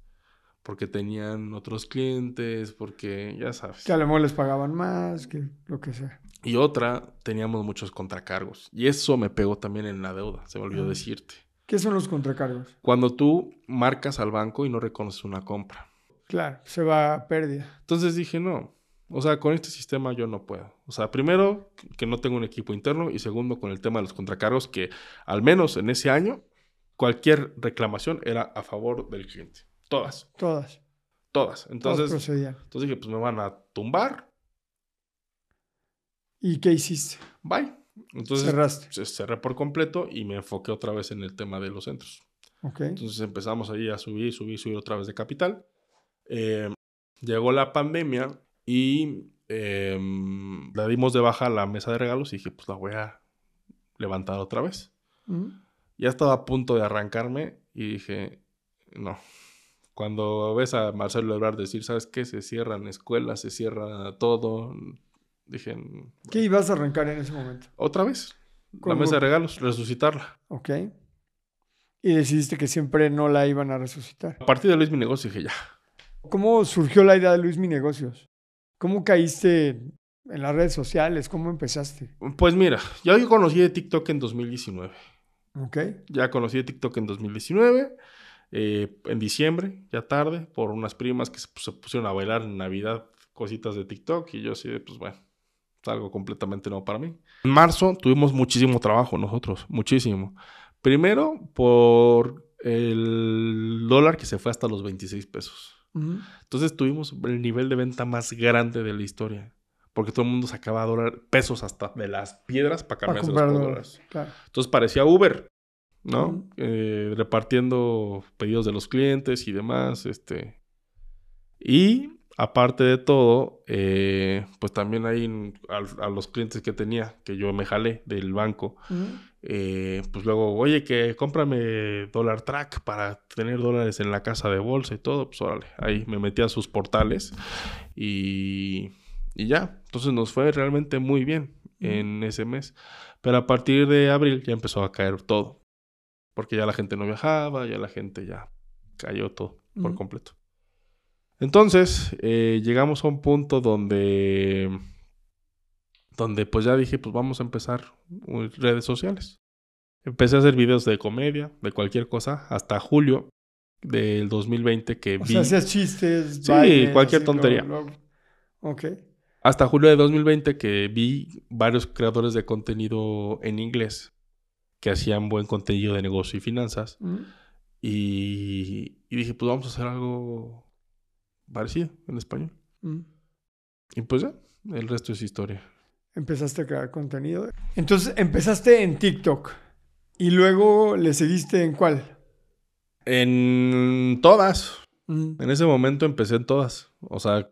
Porque tenían otros clientes, porque ya sabes. Que a lo mejor les pagaban más, que lo que sea. Y otra, teníamos muchos contracargos. Y eso me pegó también en la deuda, se me olvidó ah. decirte. ¿Qué son los contracargos? Cuando tú marcas al banco y no reconoces una compra. Claro, se va a pérdida. Entonces dije, no, o sea, con este sistema yo no puedo. O sea, primero, que no tengo un equipo interno y segundo, con el tema de los contracargos, que al menos en ese año, cualquier reclamación era a favor del cliente. Todas. Todas. Todas. Entonces, entonces dije, pues me van a tumbar. ¿Y qué hiciste? Bye. Entonces Cerraste. cerré por completo y me enfoqué otra vez en el tema de los centros. Ok. Entonces empezamos ahí a subir, subir, subir otra vez de capital. Eh, llegó la pandemia y em, la dimos de baja a la mesa de regalos y dije, pues la voy a levantar otra vez. Ya estaba a punto de arrancarme y dije, no. Cuando ves a Marcelo Ebrard decir, ¿sabes qué? Se cierran escuelas, se cierra todo. Dije... ¿Qué ibas a arrancar en ese momento? Otra vez. La mesa de regalos, resucitarla. Ok. Y decidiste que siempre no la iban a resucitar. A partir de Luis Mi Negocio dije ya. ¿Cómo surgió la idea de Luis Mi Negocios? ¿Cómo caíste en las redes sociales? ¿Cómo empezaste? Pues mira, yo conocí de TikTok en 2019. Ok. Ya conocí de TikTok en 2019, eh, en diciembre, ya tarde, por unas primas que se, pusieron a bailar en Navidad cositas de TikTok y yo así pues bueno, es algo completamente nuevo para mí. En marzo tuvimos muchísimo trabajo nosotros, muchísimo. Primero por el dólar que se fue hasta los 26 pesos. Entonces tuvimos el nivel de venta más grande de la historia. Porque todo el mundo sacaba dólar, pesos hasta de las piedras para cambiarse los dólares. Entonces parecía Uber, ¿no? Eh, repartiendo pedidos de los clientes y demás. Este. Y aparte de todo, eh, pues también hay a, los clientes que tenía, que yo me jalé del banco. Eh, pues luego, oye, que cómprame Dollar Track para tener dólares en la casa de bolsa y todo, pues órale, ahí me metí a sus portales y, y ya, entonces nos fue realmente muy bien en ese mes, pero a partir de abril ya empezó a caer todo, porque ya la gente no viajaba, ya la gente ya cayó todo por completo. Entonces, eh, llegamos a un punto donde donde pues ya dije, pues vamos a empezar redes sociales. Empecé a hacer videos de comedia, de cualquier cosa, hasta julio del 2020 que o vi... Sea, hacías chistes, Sí, cualquier tontería. Ok. Hasta julio de 2020 que vi varios creadores de contenido en inglés que hacían buen contenido de negocio y finanzas. Mm. Y, y dije, pues vamos a hacer algo parecido en español. Mm. Y pues ya, el resto es historia. Empezaste a crear contenido. Entonces empezaste en TikTok y luego le seguiste en cuál? En todas. Mm. En ese momento empecé en todas. O sea,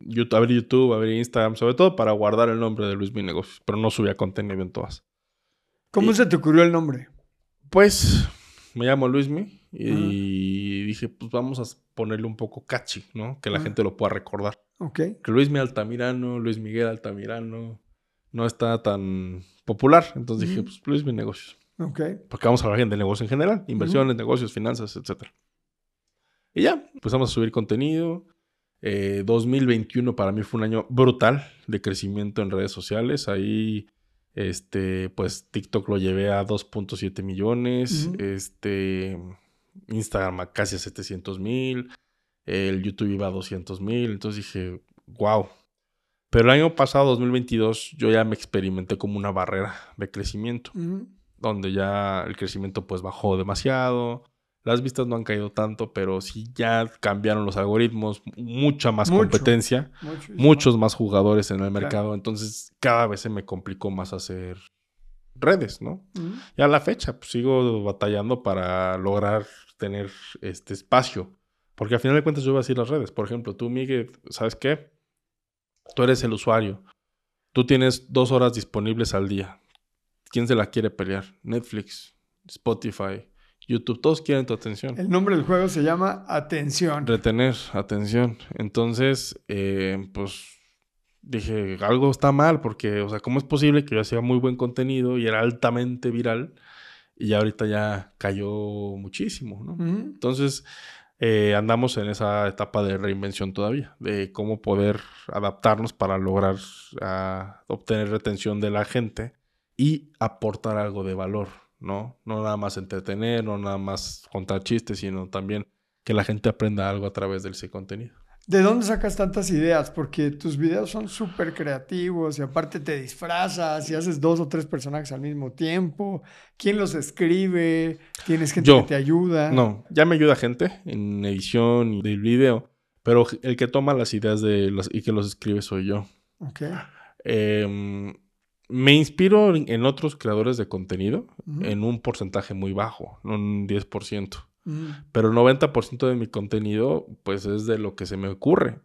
YouTube, abrir YouTube, abrir Instagram, sobre todo para guardar el nombre de Luis Mi Negocios, pero no subía contenido en todas. ¿Cómo Y- se te ocurrió el nombre? Pues me llamo Luismi y dije, pues vamos a ponerle un poco catchy, ¿no? Que la Ajá. gente lo pueda recordar. Ok. Que Luismi Altamirano, Luis Miguel Altamirano, no está tan popular. Entonces dije, pues Luismi Negocios. Ok. Porque vamos a hablar de negocio en general, inversiones, negocios, finanzas, etc. Y ya, empezamos a subir contenido. Eh, 2021 para mí fue un año brutal de crecimiento en redes sociales. Ahí, este, pues TikTok lo llevé a 2.7 millones. Ujú. Este, Instagram a casi a 700 mil. El YouTube iba a 200 mil. Entonces dije, wow. Pero el año pasado, 2022, yo ya me experimenté como una barrera de crecimiento donde ya el crecimiento pues bajó demasiado. Las vistas no han caído tanto, pero sí ya cambiaron los algoritmos, mucha más Mucho. competencia, Mucho. muchos más jugadores en el Claro. mercado, entonces cada vez se me complicó más hacer redes, ¿no? Ujú. Y a la fecha pues, sigo batallando para lograr tener este espacio, porque al final de cuentas yo voy a decir las redes. Por ejemplo, tú, Miguel, ¿sabes qué? Tú eres el usuario. Tú tienes dos horas disponibles al día. ¿Quién se la quiere pelear? Netflix, Spotify, YouTube. Todos quieren tu atención. El nombre del juego se llama Atención. Retener atención. Entonces, eh, pues dije, algo está mal porque, o sea, ¿cómo es posible que yo hacía muy buen contenido y era altamente viral y ya ahorita ya cayó muchísimo, ¿no? Entonces, eh, andamos en esa etapa de reinvención todavía, de cómo poder adaptarnos para lograr ah, obtener retención de la gente y aportar algo de valor, ¿no? No nada más entretener, no nada más contar chistes, sino también que la gente aprenda algo a través de ese contenido. ¿De dónde sacas tantas ideas? Porque tus videos son súper creativos y aparte te disfrazas y haces dos o tres personajes al mismo tiempo. ¿Quién los escribe? ¿Tienes gente Yo. que te ayuda? No, ya me ayuda gente en edición y del video, pero el que toma las ideas de los, y que los escribe soy yo. Ok. Eh, me inspiro en, otros creadores de contenido en un porcentaje muy bajo, un 10%. Ujú. Pero el 90% de mi contenido, pues es de lo que se me ocurre,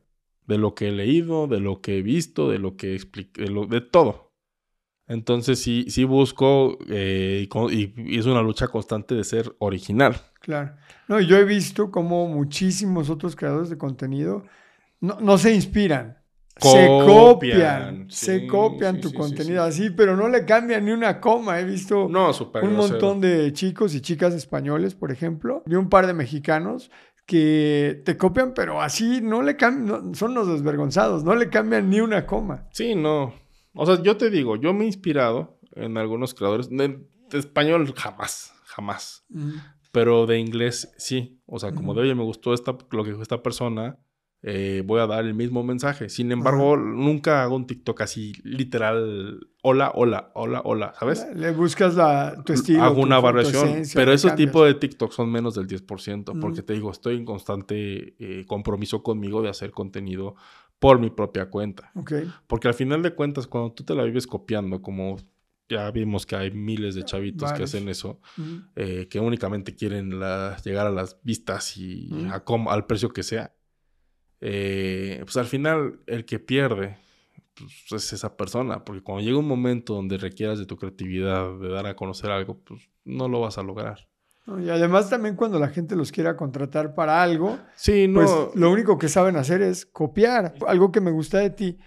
de lo que he leído, de lo que he visto, de lo que expliqué, de, lo- de todo. Entonces sí, sí busco eh, y es una lucha constante de ser original. Claro. No, yo he visto como muchísimos otros creadores de contenido no, no se inspiran. Se Copian, se copian sí, tu sí, contenido sí. así, pero no le cambian ni una coma. He visto No, un grosero. montón de chicos y chicas españoles, por ejemplo, y un par de mexicanos que te copian, pero así no le cambian, son los desvergonzados, no le cambian ni una coma. Sí, no. O sea, yo te digo, yo me he inspirado en algunos creadores. De, de español jamás, jamás. Pero de inglés sí. O sea, como Ujú. de, oye, me gustó esta, lo que dijo esta persona, eh, voy a dar el mismo mensaje. Sin embargo, nunca hago un TikTok así literal, hola, hola, hola, hola, ¿sabes? Le buscas la, tu estilo. hago una variación. pero ese tipo de TikTok son menos del 10%. Porque te digo, estoy en constante eh, compromiso conmigo de hacer contenido por mi propia cuenta. Porque al final de cuentas, cuando tú te la vives copiando, como ya vimos que hay miles de chavitos que hacen eso, eh, que únicamente quieren la- llegar a las vistas y a com- al precio que sea, eh, pues al final el que pierde pues, es esa persona. Porque cuando llega un momento donde requieras de tu creatividad, de dar a conocer algo, pues no lo vas a lograr. Y además también cuando la gente los quiera contratar para algo, Sí, no. pues lo único que saben hacer es copiar. Algo que me gusta de ti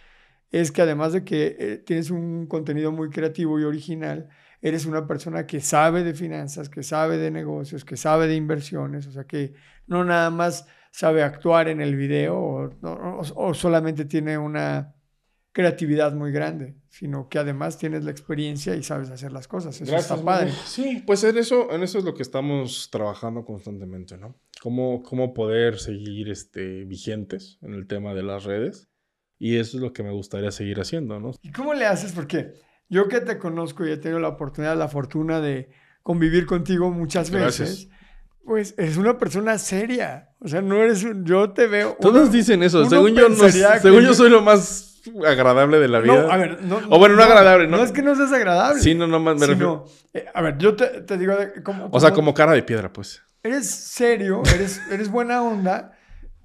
es que además de que eh, tienes un contenido muy creativo y original, eres una persona que sabe de finanzas, que sabe de negocios, que sabe de inversiones, o sea que no nada más sabe actuar en el video o, o- o solamente tiene una creatividad muy grande, sino que además tienes la experiencia y sabes hacer las cosas. Eso está padre. Sí, pues en eso, en eso es lo que estamos trabajando constantemente, ¿no? Cómo, cómo poder seguir este, vigentes en el tema de las redes. Y eso es lo que me gustaría seguir haciendo, ¿no? ¿Y cómo le haces? Porque yo que te conozco y he tenido la oportunidad, la fortuna de convivir contigo muchas Gracias. Pues eres una persona seria. O sea, no eres un, yo te veo. Todos uno- dicen eso. Según yo, no, según yo soy lo más agradable de la vida. No, a ver, no. O bueno, no agradable, ¿no? No es que no seas agradable. Sí, no, no más me refiero. eh, a ver, yo te, te digo, de- como, O sea, como cara de piedra, pues. eres serio, eres, eres buena onda,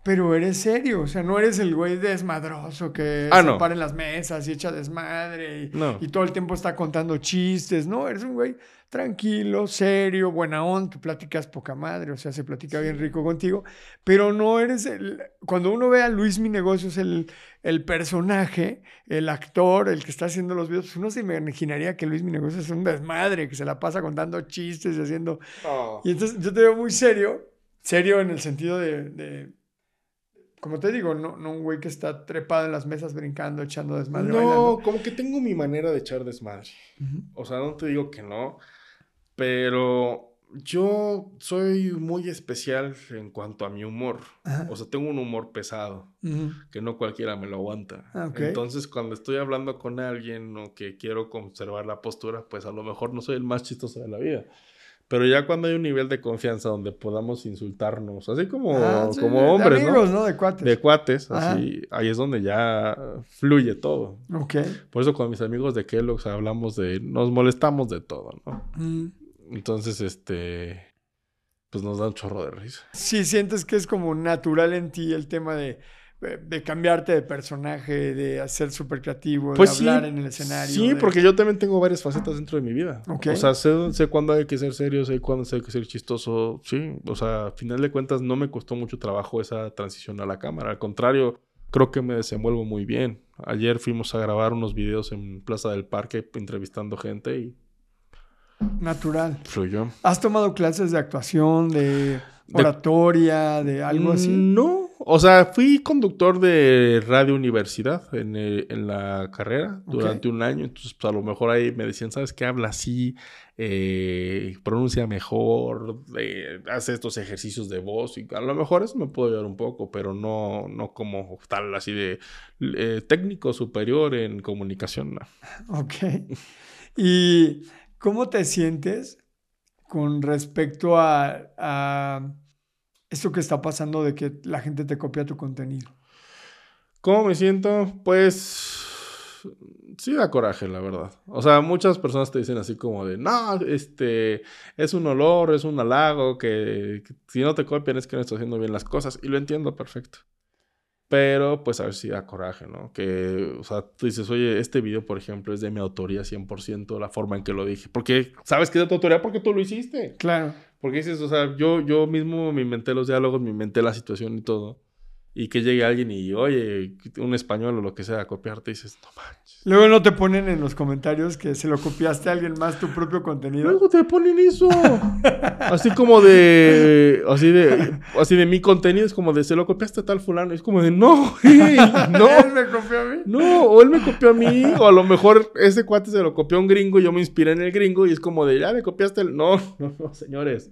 pero eres serio. O sea, no eres el güey desmadroso que Ah, se no. para en las mesas y echa desmadre y, No. y todo el tiempo está contando chistes. No, eres un güey tranquilo, serio, buena onda. Tú platicas poca madre, o sea, se platica bien rico contigo, pero no eres el. Cuando uno ve a Luis Mi Negocios, el, el personaje, el actor, el que está haciendo los videos, pues uno se imaginaría que Luis Mi Negocios es un desmadre, que se la pasa contando chistes y haciendo y entonces yo te veo muy serio, serio en el sentido de, de- como te digo, no, no un güey que está trepado en las mesas brincando, echando desmadre, No, bailando. como que tengo mi manera de echar desmadre. O sea, no te digo que no, pero yo soy muy especial en cuanto a mi humor. Ajá. O sea, tengo un humor pesado, que no cualquiera me lo aguanta. Ah. Entonces, cuando estoy hablando con alguien o que quiero conservar la postura, pues a lo mejor no soy el más chistoso de la vida. Pero ya cuando hay un nivel de confianza donde podamos insultarnos, así como, Ah, sí, como de- de hombres, ¿no? amigos, ¿no? De cuates. De cuates, Ajá. así, ahí es donde ya fluye todo. Ok. Por eso con mis amigos de Kellogg's hablamos de, nos molestamos de todo, ¿no? Mm. Entonces, este, pues nos da un chorro de risa. Sí, sientes que es como natural en ti el tema de, de cambiarte de personaje, de ser súper creativo, Pues de sí, hablar en el escenario. Sí, de- porque yo también tengo varias facetas dentro de mi vida. O sea, sé, sé cuándo hay que ser serio, sé cuándo hay que ser chistoso. Sí, o sea, a final de cuentas no me costó mucho trabajo esa transición a la cámara. Al contrario, creo que me desenvuelvo muy bien. Ayer fuimos a grabar unos videos en Plaza del Parque entrevistando gente y Natural. fluyó. ¿Has tomado clases de actuación, de De- oratoria, de algo así? No, o sea, fui conductor de radio universidad en, eh, en la carrera durante un año, entonces pues, a lo mejor ahí me decían, ¿sabes qué? Habla así, eh, pronuncia mejor, eh, hace estos ejercicios de voz y a lo mejor eso me puede ayudar un poco, pero no, no como tal así de eh, técnico superior en comunicación. no. [LAUGHS] Ok. ¿Y cómo te sientes con respecto a, a esto que está pasando de que la gente te copia tu contenido? ¿Cómo me siento? Pues sí da coraje, la verdad. O sea, muchas personas te dicen así como de, no, este, es un olor, es un halago, que, que si no te copian es que no estás haciendo bien las cosas. Y lo entiendo perfecto. Pero, pues, a ver si da coraje, ¿no? Que, o sea, tú dices, oye, este video, por ejemplo, es de mi autoría 100%, la forma en que lo dije. Porque, ¿sabes que es de tu autoría? Porque tú lo hiciste. Claro. Porque dices, o sea, yo, yo mismo me inventé los diálogos, me inventé la situación y todo. Y que llegue alguien y, oye, un español o lo que sea, a copiarte, dices, no manches. Luego no te ponen en los comentarios que se lo copiaste a alguien más tu propio contenido. Luego te ponen eso. así como de, así de, así de mi contenido, es como de, se lo copiaste a tal fulano. Y es como de, no, güey, no. [LAUGHS] Él me copió a mí. No, o él me copió a mí, o a lo mejor ese cuate se lo copió a un gringo y yo me inspiré en el gringo y es como de, ya me copiaste el... No, [LAUGHS] no, no, señores.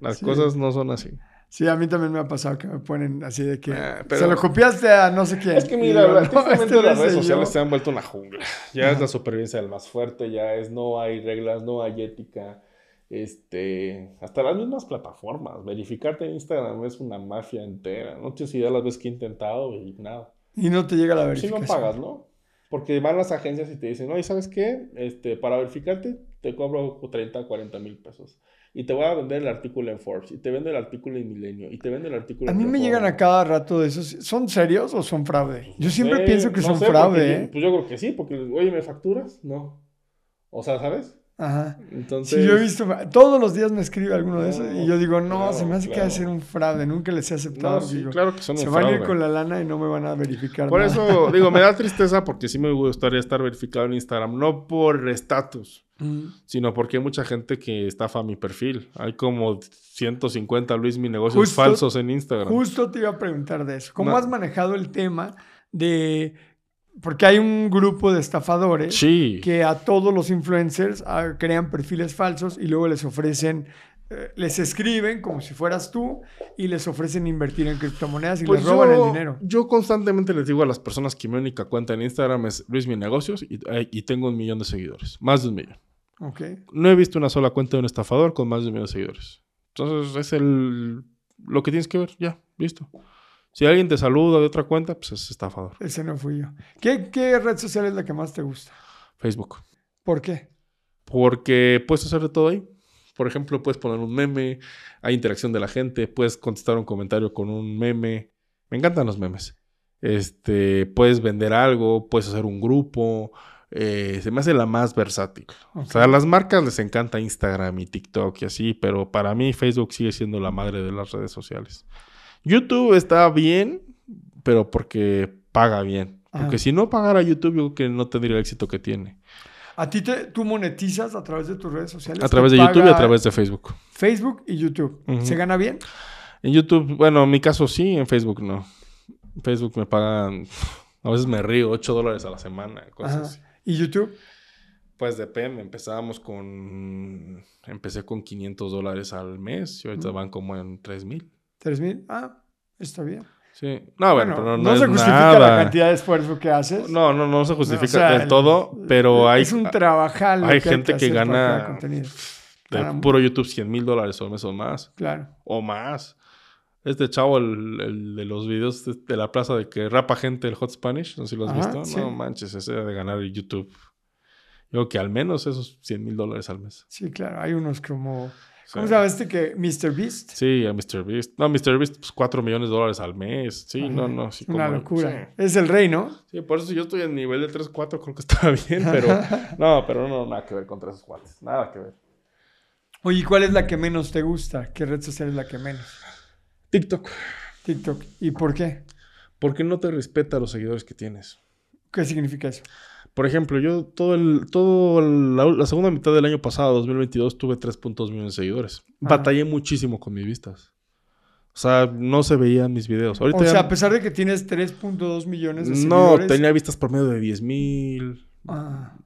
Las Sí. cosas no son así. Sí, a mí también me ha pasado que me ponen así de que Ah, pero- se lo copiaste a no sé quién. Es que mira, digo, "No, este las redes hice sociales yo". se han vuelto una jungla. Ya es la supervivencia del más fuerte, ya es no hay reglas, no hay ética. Este, hasta las mismas plataformas. Verificarte en Instagram es una mafia entera. No tienes idea las veces que he intentado y nada. Y no te llega la Si verificación. no pagas, ¿no? Porque van las agencias y te dicen, oye, ¿sabes qué? Este, para verificarte te cobro 30, 40 mil pesos. Y te voy a vender el artículo en Forbes. Y te vende el artículo en Milenio. Y te vende el artículo A mí me llegan a cada rato de esos. ¿Son serios o son fraude? Yo siempre pienso que no son sé, fraude, porque ¿eh? Pues yo creo que sí, porque, oye, ¿me facturas? No. O sea, ¿sabes? Ajá. Entonces. Sí, yo he visto, todos los días me escribe alguno de esos y yo digo, no, claro, se me hace que claro. ha ser un fraude, nunca les he aceptado. No, sí, digo, claro que son se un van a ir con la lana y no me van a verificar Por nada. eso, digo, me da tristeza porque sí me gustaría estar verificado en Instagram. No por estatus, Mm. sino porque hay mucha gente que estafa mi perfil. Hay como 150 Luis Mi Negocios Justo- falsos en Instagram. Justo te iba a preguntar de eso. ¿Cómo No. has manejado el tema de... Porque hay un grupo de estafadores Sí. que a todos los influencers ah, crean perfiles falsos y luego les ofrecen, eh, les escriben como si fueras tú y les ofrecen invertir en criptomonedas y Pues les roban yo, el dinero. yo constantemente les digo a las personas que mi única cuenta en Instagram es Luis Mi Negocios y, eh, y tengo un millón de seguidores. Más de un millón. Ok. No he visto una sola cuenta de un estafador con más de un millón de seguidores. Entonces es el lo que tienes que ver, ya, listo. Si alguien te saluda de otra cuenta, pues es estafador. Ese no fui yo. ¿Qué, qué red social es la que más te gusta? Facebook. ¿Por qué? Porque puedes hacer de todo ahí. Por ejemplo, puedes poner un meme, hay interacción de la gente, puedes contestar un comentario con un meme. Me encantan los memes. Este, puedes vender algo, puedes hacer un grupo. eh, se me hace la más versátil. O sea, a las marcas les encanta Instagram y TikTok y así, pero para mí Facebook sigue siendo la madre de las redes sociales. YouTube está bien, pero porque paga bien. Porque Ah. si no pagara YouTube, yo creo que no tendría el éxito que tiene. ¿A ti te, tú monetizas a través de tus redes sociales? A través ¿Te de YouTube y a través de Facebook. Facebook y YouTube. ¿Se gana bien? En YouTube, bueno, en mi caso sí, en Facebook no. En Facebook me pagan, a veces me río, 8 dólares a la semana, cosas Ajá. así. ¿Y YouTube? Pues depende, empezábamos con, empecé con 500 dólares al mes y ahorita van como en 3 mil. ¿Tres mil? Ah, está bien. Sí. No, bueno, pero no, se es justifica nada. la cantidad de esfuerzo que haces. No, no, no se justifica O sea, del el- todo, pero hay, Es un trabajal. hay que gente que para gana de puro YouTube 100 mil dólares al mes o más. Claro. O más. Este chavo, el, el de los videos de, de la plaza de que rapa gente el Hot Spanish, no sé si lo has Ajá, visto. sí. No manches, ese de ganar YouTube. Yo creo que al menos esos 100 mil dólares al mes. Sí, claro. Hay unos como... ¿Cómo Sí. llama este que... Mr. Beast? Sí, a Mr. Beast. No, Mr. Beast, pues 4 millones de dólares al mes. Sí, Ajá. no, no. Sí, Una locura. Sí. Es el rey, ¿no? Sí, por eso yo estoy en nivel de 3, 4, creo que está bien, pero [LAUGHS] no, pero no, nada que ver contra esos cuates. Nada que ver. Oye, ¿y ¿cuál es la que menos te gusta? ¿Qué red social es la que menos? TikTok. TikTok. ¿Y por qué? ¿Por qué no te respeta a los seguidores que tienes? ¿Qué significa eso? Por ejemplo, yo todo el, todo la, la segunda mitad del año pasado, 2022, tuve 3.2 millones de seguidores. Ajá. Batallé muchísimo con mis vistas. O sea, no se veían mis videos. Ahorita O ya- sea, a pesar de que tienes 3.2 millones de no, seguidores... tenía vistas por medio de 10 mil. Ah.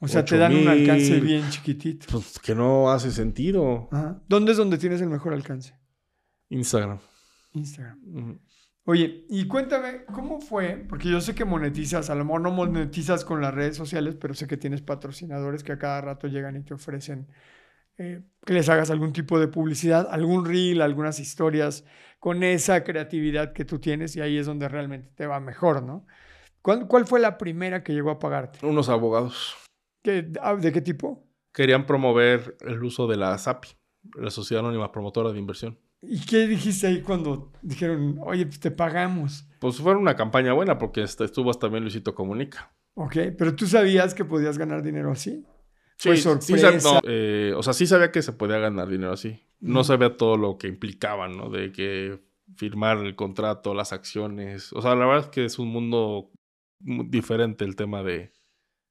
O sea, te dan un 8,000. alcance bien chiquitito. Pues que no hace sentido. Ajá. ¿Dónde es donde tienes el mejor alcance? Instagram. Instagram. Ujú. Oye, y cuéntame, ¿cómo fue? Porque yo sé que monetizas, a lo mejor no monetizas con las redes sociales, pero sé que tienes patrocinadores que a cada rato llegan y te ofrecen eh, que les hagas algún tipo de publicidad, algún reel, algunas historias con esa creatividad que tú tienes y ahí es donde realmente te va mejor, ¿no? ¿Cuál, cuál fue la primera que llegó a pagarte? Unos abogados ¿Qué- ah, ¿De qué tipo? querían promover el uso de la SAPI, la Sociedad Anónima Promotora de Inversión. ¿Y qué dijiste ahí cuando dijeron, oye, pues te pagamos? Pues fue una campaña buena porque este, estuvo hasta también Luisito Comunica. Ok, pero tú sabías que podías ganar dinero así. Fue Sí, sí sorpresa. sab- no, eh, o sea, sí sabía que se podía ganar dinero así. No sabía todo lo que implicaba, ¿no? De que firmar el contrato, las acciones. O sea, la verdad es que es un mundo mu- diferente el tema de,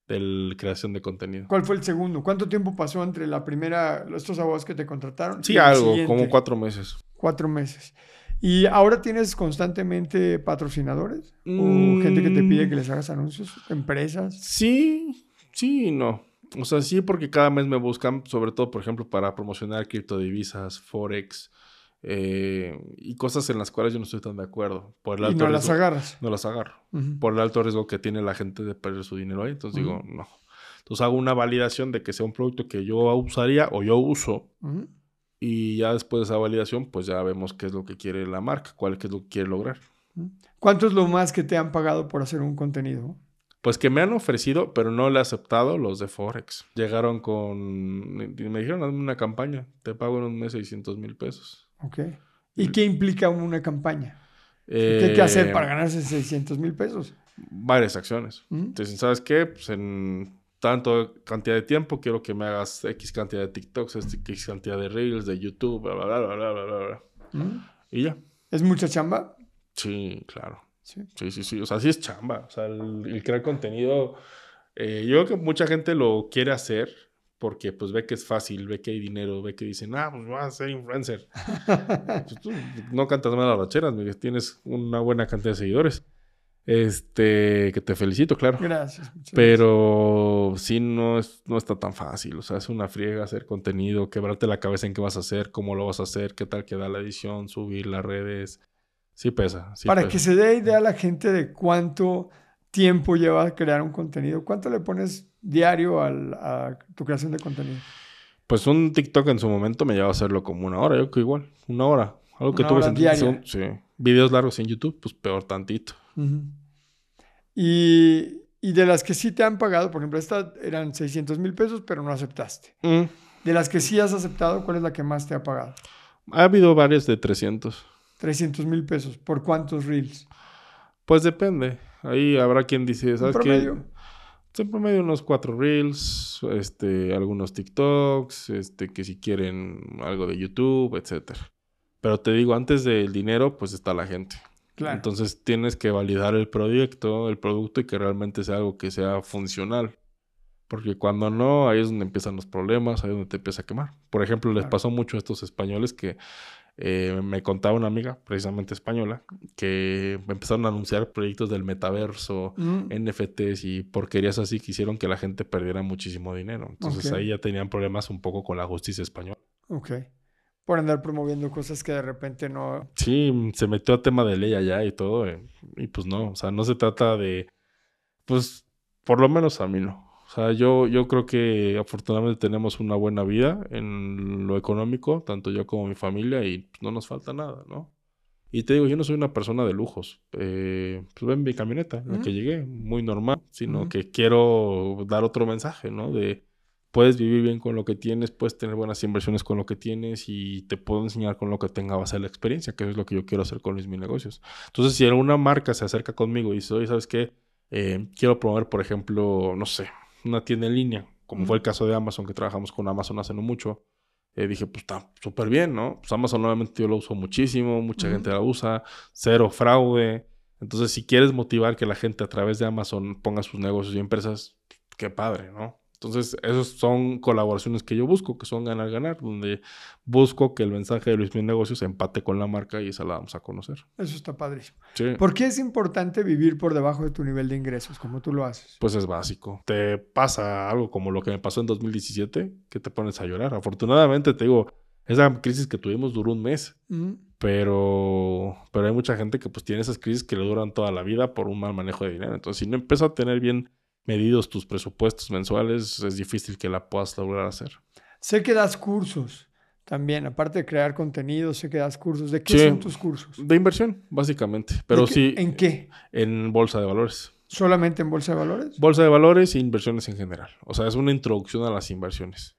de la creación de contenido. ¿Cuál fue el segundo? ¿Cuánto tiempo pasó entre la primera, estos abogados que te contrataron? Sí, y algo, siguiente? como cuatro meses. Cuatro meses. ¿Y ahora tienes constantemente patrocinadores? ¿O Mm. gente que te pide que les hagas anuncios? ¿Empresas? Sí, sí y no. O sea, sí, porque cada mes me buscan, sobre todo, por ejemplo, para promocionar criptodivisas, Forex eh, y cosas en las cuales yo no estoy tan de acuerdo. Por el Y alto no las agarras. No las agarro. Por el alto riesgo que tiene la gente de perder su dinero ahí. Entonces digo, no. Entonces hago una validación de que sea un producto que yo usaría o yo uso. Ujú. Y ya después de esa validación, pues ya vemos qué es lo que quiere la marca, cuál es lo que quiere lograr. ¿Cuánto es lo más que te han pagado por hacer un contenido? Pues que me han ofrecido, pero no le he aceptado los de Forex. Llegaron con... y Me dijeron, hazme una campaña. Te pago en un mes 600 mil pesos. Ok. ¿Y qué implica una campaña? ¿Qué Eh, hay que hacer para ganarse 600 mil pesos? Varias acciones. ¿Mm? Entonces, ¿sabes qué? Pues en tanto cantidad de tiempo quiero que me hagas X cantidad de TikToks, X cantidad de Reels, de YouTube, bla, bla, bla, bla, bla, bla, bla. ¿Mm? Y ya. ¿Es mucha chamba? Sí, claro. Sí. Sí, sí, sí. O sea, sí es chamba. O sea, el, el crear contenido, eh, yo creo que mucha gente lo quiere hacer porque pues ve que es fácil, ve que hay dinero, ve que dicen, ah, pues vas a ser influencer. [LAUGHS] Pues, tú no cantas mal a las rancheras, Miguel. Tienes una buena cantidad de seguidores. Este, que te felicito, claro. Gracias. Pero sí, no, es, no está tan fácil. O sea, es una friega hacer contenido, quebrarte la cabeza en qué vas a hacer, cómo lo vas a hacer, qué tal queda la edición, subir las redes. Sí pesa. sí Para pesa. que se dé idea a la gente de cuánto tiempo lleva crear un contenido, ¿cuánto le pones diario al- a tu creación de contenido? Pues un TikTok en su momento me lleva a hacerlo como una hora, yo creo que igual, una hora. Algo que hora en. Sí. Videos largos en YouTube, pues peor tantito. Y, y de las que sí te han pagado, por ejemplo, esta eran 600 mil pesos, pero no aceptaste. Mm. De las que sí has aceptado, ¿cuál es la que más te ha pagado? Ha habido varias de 300. 300 mil pesos. ¿Por cuántos reels? Pues depende. Ahí habrá quien dice, ¿sabes qué? Promedio? En promedio unos cuatro reels, este, algunos TikToks, este, que si quieren algo de YouTube, etcétera. Pero te digo, antes del dinero, pues está la gente. Claro. Entonces tienes que validar el proyecto, el producto y que realmente sea algo que sea funcional. Porque cuando no, ahí es donde empiezan los problemas, ahí es donde te empieza a quemar. Por ejemplo, les Claro. pasó mucho a estos españoles que eh, me contaba una amiga, precisamente española, que empezaron a anunciar proyectos del metaverso, Mm, NFTs y porquerías así que hicieron que la gente perdiera muchísimo dinero. Entonces ahí ya tenían problemas un poco con la justicia española. ok. Por andar promoviendo cosas que de repente no... Sí, se metió a tema de ley allá y todo. eh, y pues no, o sea, no se trata de, pues, por lo menos a mí no. O sea, yo, yo creo que afortunadamente tenemos una buena vida en lo económico, tanto yo como mi familia, y pues, no nos falta nada, ¿no? Y te digo, yo no soy una persona de lujos. Eh, pues ven mi camioneta, en la que llegué, muy normal, sino que quiero dar otro mensaje, ¿no? De puedes vivir bien con lo que tienes, puedes tener buenas inversiones con lo que tienes y te puedo enseñar con lo que tenga base de la experiencia, que eso es lo que yo quiero hacer con mis mis negocios. Entonces, si alguna marca se acerca conmigo y dice, oye, ¿sabes qué? Eh, quiero promover, por ejemplo, no sé, una tienda en línea, como fue el caso de Amazon, que trabajamos con Amazon hace no mucho. Eh, dije, pues está súper bien, ¿no? Pues Amazon obviamente yo lo uso muchísimo, mucha gente la usa, cero fraude. Entonces, si quieres motivar que la gente a través de Amazon ponga sus negocios y empresas, qué padre, ¿no? Entonces, esos son colaboraciones que yo busco, que son ganar-ganar, donde busco que el mensaje de Luis Miguel Negocios empate con la marca y esa la vamos a conocer. Eso está padrísimo. Sí. ¿Por qué es importante vivir por debajo de tu nivel de ingresos, como tú lo haces? Pues es básico. Te pasa algo como lo que me pasó en 2017, que te pones a llorar. Afortunadamente, te digo, esa crisis que tuvimos duró un mes, Mm, pero, pero hay mucha gente que pues tiene esas crisis que le duran toda la vida por un mal manejo de dinero. Entonces, si no empiezas a tener bien medidos tus presupuestos mensuales, es difícil que la puedas lograr hacer. Sé que das cursos también, aparte de crear contenido, sé que das cursos. ¿De qué Sí. son tus cursos? De inversión, básicamente. Pero ¿De qué- sí ¿En qué? en bolsa de valores. ¿Solamente en bolsa de valores? Bolsa de valores e inversiones en general. O sea, es una introducción a las inversiones.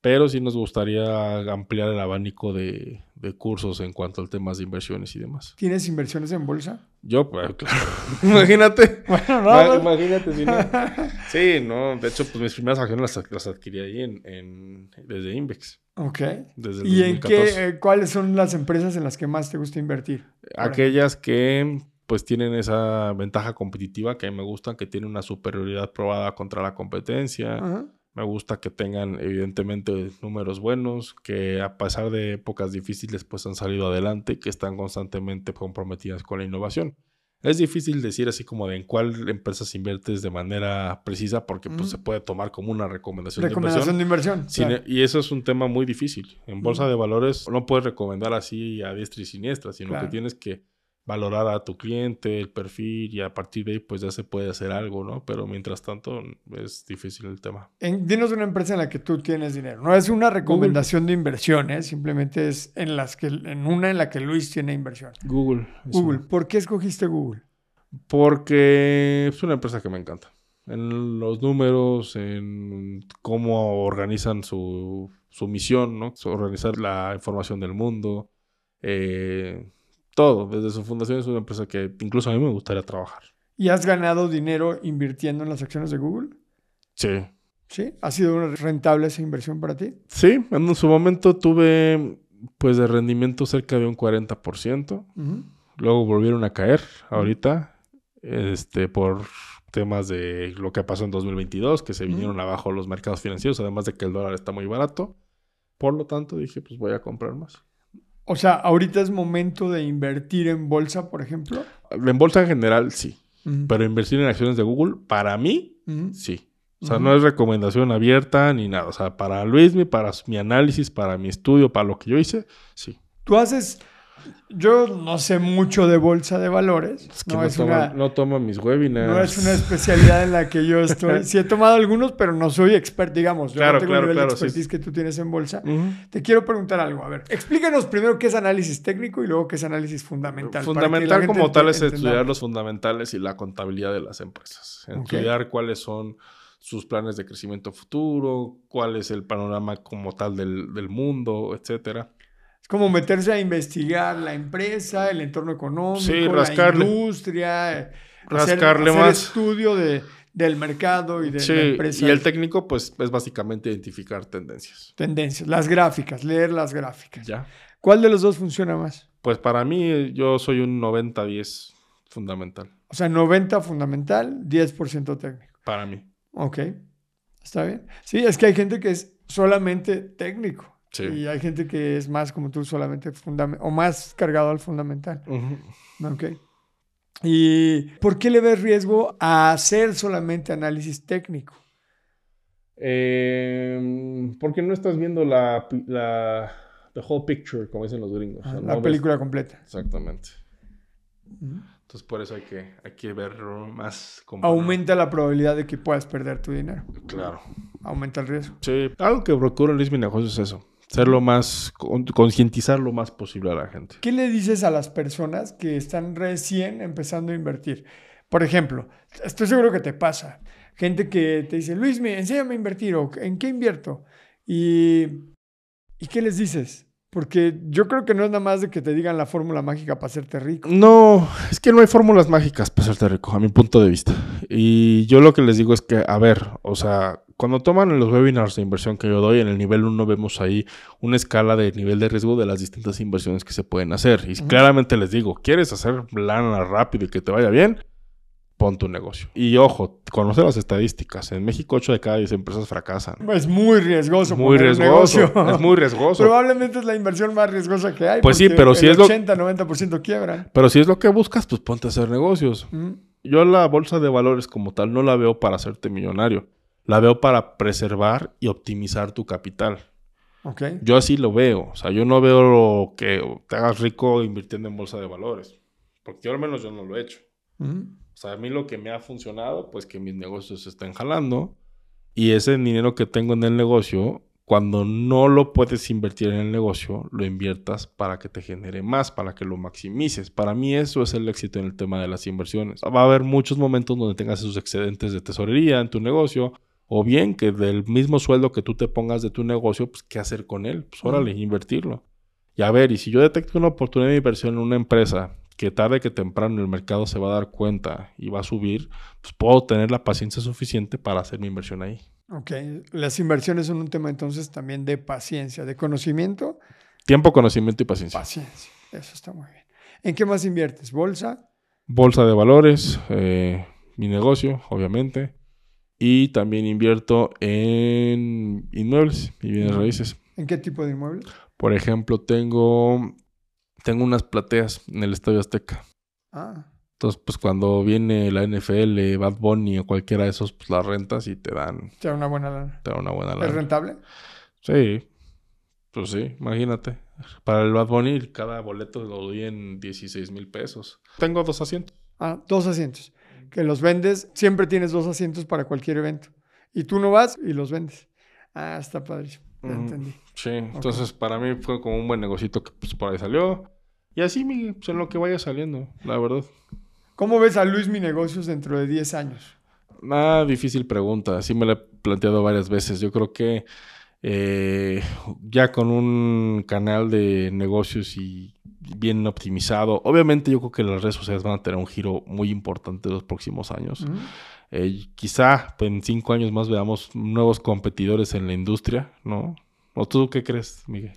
Pero sí nos gustaría ampliar el abanico de, de cursos en cuanto al temas de inversiones y demás. ¿Tienes inversiones en bolsa? Yo, pues, claro. [LAUGHS] Imagínate. Bueno, Ma- no. Imagínate si no. [LAUGHS] Sí, no. De hecho, pues mis primeras acciones las, las adquirí ahí en, en- desde Invex. ok. Desde el ¿Y en 2014. qué, eh, cuáles son las empresas en las que más te gusta invertir? Aquellas que pues tienen esa ventaja competitiva que a mí me gustan, que tienen una superioridad probada contra la competencia. Ajá. Me gusta que tengan evidentemente números buenos, que a pesar de épocas difíciles pues han salido adelante, que están constantemente comprometidas con la innovación. Es difícil decir así como de en cuál empresas inviertes de manera precisa porque pues se puede tomar como una recomendación, Recomendación de de inversión. inversión. Sin- claro. Y eso es un tema muy difícil. En bolsa de valores no puedes recomendar así a diestra y siniestra, sino Claro. que tienes que valorar a tu cliente, el perfil y a partir de ahí pues ya se puede hacer algo, ¿no? Pero mientras tanto es difícil el tema. En- dinos una empresa en la que tú tienes dinero. No es una recomendación de inversión, ¿eh? simplemente es en, las que, en una en la que Luis tiene inversión. Google. Google. una- ¿Por qué escogiste Google? Porque es una empresa que me encanta. En los números, en cómo organizan su, su misión, ¿no? Organizar la información del mundo. eh, todo. Desde su fundación es una empresa que incluso a mí me gustaría trabajar. ¿Y has ganado dinero invirtiendo en las acciones de Google? Sí. ¿Sí? ¿Ha sido rentable esa inversión para ti? Sí, en su momento tuve pues de rendimiento cerca de un 40%. Ujú. Luego volvieron a caer ahorita, este, por temas de lo que pasó en 2022, que se vinieron abajo los mercados financieros, además de que el dólar está muy barato. Por lo tanto, dije, pues voy a comprar más. O sea, ahorita es momento de invertir en bolsa, por ejemplo. En bolsa en general, sí. Pero invertir en acciones de Google, para mí, sí. O sea, no es recomendación abierta ni nada. O sea, para Luismi, para mi análisis, para mi estudio, para lo que yo hice, sí. Tú haces Yo no sé mucho de bolsa de valores. Es que no, no, es toma, una, no toma mis webinars. no es una especialidad en la que yo [LAUGHS] estoy. Sí he tomado algunos, pero no soy experto, digamos. Yo Claro, no tengo claro, el nivel claro, de sí. expertise que tú tienes en bolsa. Te quiero preguntar algo. A ver, explícanos primero qué es análisis técnico y luego qué es análisis fundamental. Fundamental como tal es estudiar los fundamentales y la contabilidad de las empresas. Estudiar cuáles son sus planes de crecimiento futuro, cuál es el panorama como tal del, del mundo, etcétera. Es como meterse a investigar la empresa, el entorno económico, Sí, la industria, hacer- más. estudio de, del mercado y de Sí, la empresa. y el técnico pues es básicamente identificar tendencias. tendencias, las gráficas, leer las gráficas. ¿Ya? ¿Cuál de los dos funciona más? Pues para mí yo soy un 90-10 fundamental. O sea, 90 fundamental, 10% técnico. Para mí. Ok, está bien. Sí, es que hay gente que es solamente técnico. Sí. Y hay gente que es más como tú, solamente fundamental, o más cargado al fundamental. Ok. ¿Y por qué le ves riesgo a hacer solamente análisis técnico? Eh, porque no estás viendo la, la the whole picture, como dicen los gringos. O sea, Ah, no la ves- película completa. Exactamente. Entonces por eso hay que, hay que ver más como Aumenta la probabilidad de que puedas perder tu dinero. Claro. Aumenta el riesgo. Sí. Algo que procuro en Luis Mi Negocio es eso. Ser lo más, con- concientizar lo más posible a la gente. ¿Qué le dices a las personas que están recién empezando a invertir? Por ejemplo, estoy seguro que te pasa. Gente que te dice, Luis, me enséñame a invertir o ¿en qué invierto? Y, ¿Y qué les dices? Porque yo creo que no es nada más de que te digan la fórmula mágica para hacerte rico. No, es que no hay fórmulas mágicas para hacerte rico, a mi punto de vista. Y yo lo que les digo es que, a ver, o sea, cuando toman los webinars de inversión que yo doy, en el nivel 1 vemos ahí una escala de nivel de riesgo de las distintas inversiones que se pueden hacer. Y claramente les digo, ¿quieres hacer lana rápido y que te vaya bien? Pon tu negocio. Y ojo, conoce las estadísticas. En México 8 de cada 10 empresas fracasan. Es muy riesgoso. Muy poner un riesgoso. negocio. Es muy riesgoso. Probablemente es la inversión más riesgosa que hay. Pues sí, pero si el es lo- 80-90% quiebran. Pero si es lo que buscas, pues ponte a hacer negocios. Mm. Yo la bolsa de valores como tal no la veo para hacerte millonario. La veo para preservar y optimizar tu capital. Ok. Yo así lo veo. O sea, yo no veo lo que te hagas rico invirtiendo en bolsa de valores. Porque yo al menos yo no lo he hecho. Mm. Sea, a mí lo que me ha funcionado, pues que mis negocios se estén jalando. Y ese dinero que tengo en el negocio, cuando no lo puedes invertir en el negocio, lo inviertas para que te genere más, para que lo maximices. Para mí eso es el éxito en el tema de las inversiones. Va a haber muchos momentos donde tengas esos excedentes de tesorería en tu negocio. O bien que del mismo sueldo que tú te pongas de tu negocio, pues qué hacer con él. Pues órale, invertirlo. Y a ver, y si yo detecto una oportunidad de inversión en una empresa que tarde que temprano el mercado se va a dar cuenta y va a subir, pues puedo tener la paciencia suficiente para hacer mi inversión ahí. Ok. Las inversiones son un tema entonces también de paciencia, de conocimiento. Tiempo, conocimiento y paciencia. Paciencia. Eso está muy bien. ¿En qué más inviertes? ¿Bolsa? Bolsa de valores, eh, mi negocio, obviamente. Y también invierto en inmuebles y bienes raíces. ¿En qué tipo de inmuebles? Por ejemplo, tengo, tengo unas plateas en el Estadio Azteca. Ah, Entonces, pues cuando viene la NFL, Bad Bunny o cualquiera de esos, pues las rentas y te dan, te da una buena lana. te dan una buena ¿Es lana. rentable? Sí, pues sí, imagínate. Para el Bad Bunny, cada boleto lo doy en 16 mil pesos. Tengo dos asientos. Ah, dos asientos. Que los vendes, siempre tienes dos asientos para cualquier evento. Y tú no vas y los vendes. Ah, está padrísimo. Ya Ujú. entendí. Sí, entonces para mí fue como un buen negocito que pues, por ahí salió. Y así, Miguel, pues en lo que vaya saliendo, la verdad. ¿Cómo ves a Luis Mi Negocios dentro de 10 años? Una difícil pregunta, sí me la he planteado varias veces. Yo creo que eh, ya con un canal de negocios y bien optimizado, obviamente yo creo que las redes sociales van a tener un giro muy importante en los próximos años. Mm. Eh, quizá en cinco años más veamos nuevos competidores en la industria, ¿no? ¿O tú qué crees, Miguel?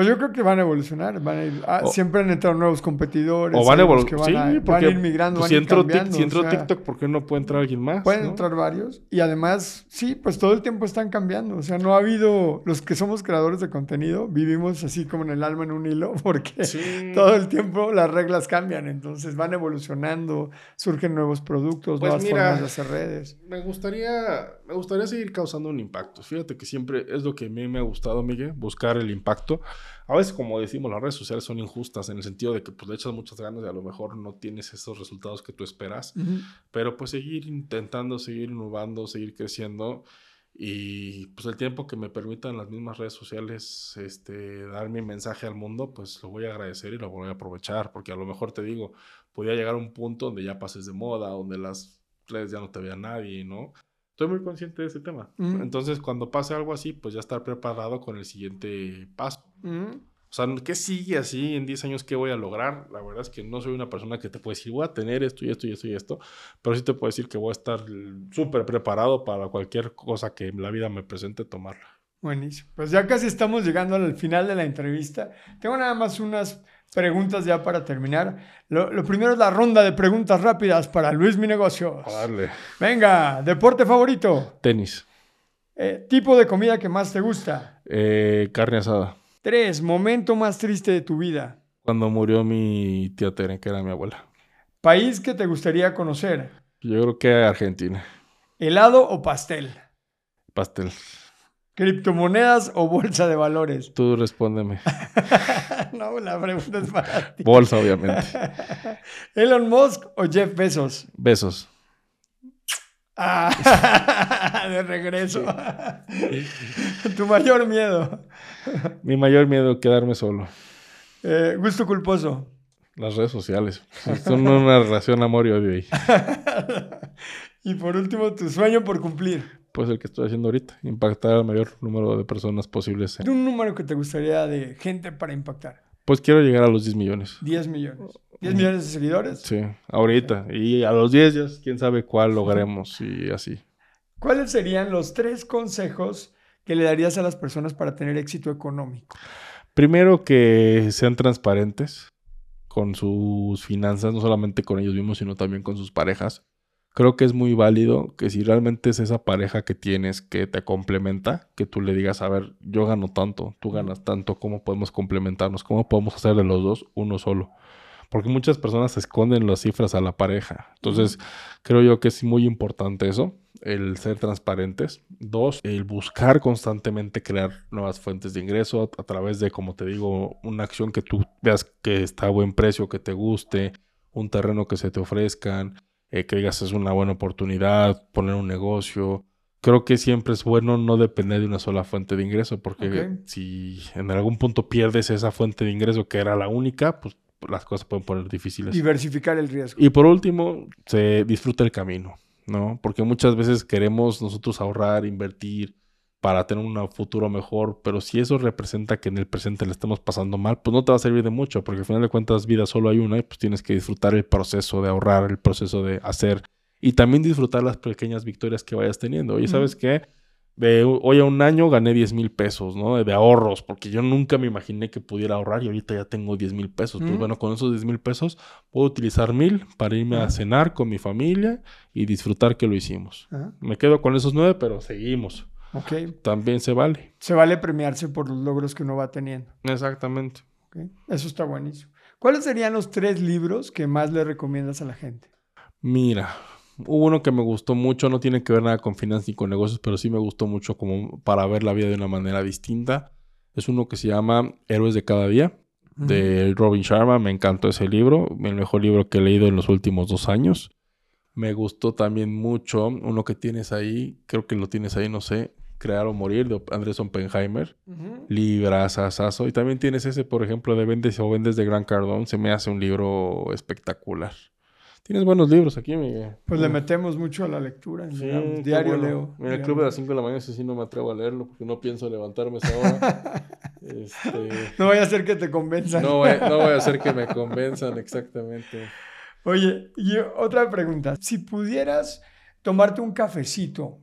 Pues yo creo que van a evolucionar. Van a ir- ah, O- siempre han entrado nuevos competidores. O van a evolucionar. Sí, van, a, van porque a ir migrando, pues, van si Tik- cambiando, si entró o sea, TikTok, ¿por qué no puede entrar alguien más? Pueden no? entrar varios y además, sí, pues todo el tiempo están cambiando. O sea, no ha habido, los que somos creadores de contenido, vivimos así como en el alma en un hilo [LAUGHS] porque Sí. todo el tiempo las reglas cambian. Entonces van evolucionando, surgen nuevos productos, Pues nuevas mira, formas de hacer redes. Me gustaría, me gustaría seguir causando un impacto. Fíjate que siempre es lo que a mí me ha gustado, Miguel, buscar el impacto. A veces, como decimos, las redes sociales son injustas en el sentido de que pues, le echas muchas ganas y a lo mejor no tienes esos resultados que tú esperas. Pero pues seguir intentando, seguir innovando, seguir creciendo. Y pues el tiempo que me permitan las mismas redes sociales este, dar mi mensaje al mundo, pues lo voy a agradecer y lo voy a aprovechar. Porque a lo mejor te digo, podía llegar a un punto donde ya pases de moda, donde las redes ya no te vea nadie, ¿no? Estoy muy consciente de ese tema. Entonces, cuando pase algo así, pues ya estar preparado con el siguiente paso. O sea, ¿qué sigue así en 10 años? ¿Qué voy a lograr? La verdad es que no soy una persona que te puede decir, voy a tener esto y esto y esto y esto, pero sí te puedo decir que voy a estar súper preparado para cualquier cosa que la vida me presente tomarla. Buenísimo. Pues ya casi estamos llegando al final de la entrevista. Tengo nada más unas preguntas ya para terminar. Lo, primero es la ronda de preguntas rápidas para Luis Mi Negocios. Dale. Venga, deporte favorito. Tenis. Eh, tipo de comida que más te gusta. Eh, carne asada. Tres, momento más triste de tu vida. Cuando murió mi tía Tere, que era mi abuela. País que te gustaría conocer. Yo creo que Argentina. ¿Helado o pastel? Pastel. ¿Criptomonedas o bolsa de valores? Tú respóndeme. [LAUGHS] no, la pregunta es para ti. Bolsa, obviamente. [LAUGHS] ¿Elon Musk o Jeff Bezos? Besos. Ah, [LAUGHS] de regreso. [LAUGHS] tu mayor miedo. Mi mayor miedo, quedarme solo. Eh, gusto culposo. Las redes sociales. Son una relación amor y odio ahí. [LAUGHS] y por último, tu sueño por cumplir. Pues el que estoy haciendo ahorita, impactar al mayor número de personas posibles. Un número que te gustaría de gente para impactar. Pues quiero llegar a los 10 millones. 10 millones. 10 millones de seguidores. Sí, ahorita. Y a los 10 ya quién sabe cuál lograremos y así. ¿Cuáles serían los tres consejos que le darías a las personas para tener éxito económico? Primero que sean transparentes con sus finanzas, no solamente con ellos mismos, sino también con sus parejas. Creo que es muy válido que si realmente es esa pareja que tienes que te complementa, que tú le digas, a ver, yo gano tanto, tú ganas tanto, ¿cómo podemos complementarnos? ¿Cómo podemos hacer de los dos uno solo? porque muchas personas esconden las cifras a la pareja. Entonces, creo yo que es muy importante eso, el ser transparentes. Dos, el buscar constantemente crear nuevas fuentes de ingreso a, través de, como te digo, una acción que tú veas que está a buen precio, que te guste, un terreno que se te ofrezcan, eh, que digas es una buena oportunidad, poner un negocio. Creo que siempre es bueno no depender de una sola fuente de ingreso, porque si en algún punto pierdes esa fuente de ingreso que era la única, pues las cosas pueden poner difíciles. Diversificar el riesgo. Y por último, se disfruta el camino, ¿no? Porque muchas veces queremos nosotros ahorrar, invertir para tener un futuro mejor, pero si eso representa que en el presente le estamos pasando mal, pues no te va a servir de mucho, porque al final de cuentas vida solo hay una y pues tienes que disfrutar el proceso de ahorrar, el proceso de hacer y también disfrutar las pequeñas victorias que vayas teniendo. Y sabes qué, de hoy a un año gané 10 mil pesos, ¿no? De ahorros, porque yo nunca me imaginé que pudiera ahorrar y ahorita ya tengo 10 mil pesos. Pues bueno, con esos 10 mil pesos puedo utilizar mil para irme a cenar con mi familia y disfrutar que lo hicimos. Me quedo con esos nueve, pero seguimos. También se vale. Se vale premiarse por los logros que uno va teniendo. Exactamente. Eso está buenísimo. ¿Cuáles serían los tres libros que más le recomiendas a la gente? Mira, Hubo uno que me gustó mucho, no tiene que ver nada con finanzas ni con negocios, pero sí me gustó mucho como para ver la vida de una manera distinta. Es uno que se llama Héroes de cada día, de Robin Sharma. Me encantó ese libro, el mejor libro que he leído en los últimos dos años. Me gustó también mucho uno que tienes ahí, creo que lo tienes ahí, no sé, Crear o Morir, de Andrés Oppenheimer. Uh -huh. Y también tienes ese, por ejemplo, de Vendes o Vendes de Gran Cardón. Se me hace un libro espectacular. Tienes buenos libros aquí, Miguel. Pues le metemos mucho a la lectura. diario leo. Mira, el club de las 5 de la mañana, ese sí no me atrevo a leerlo porque no pienso levantarme esa hora. [LAUGHS] este... No vaya a ser que te convenzan. No voy, no voy a hacer que me [LAUGHS] convenzan, exactamente. Oye, y otra pregunta. Si pudieras tomarte un cafecito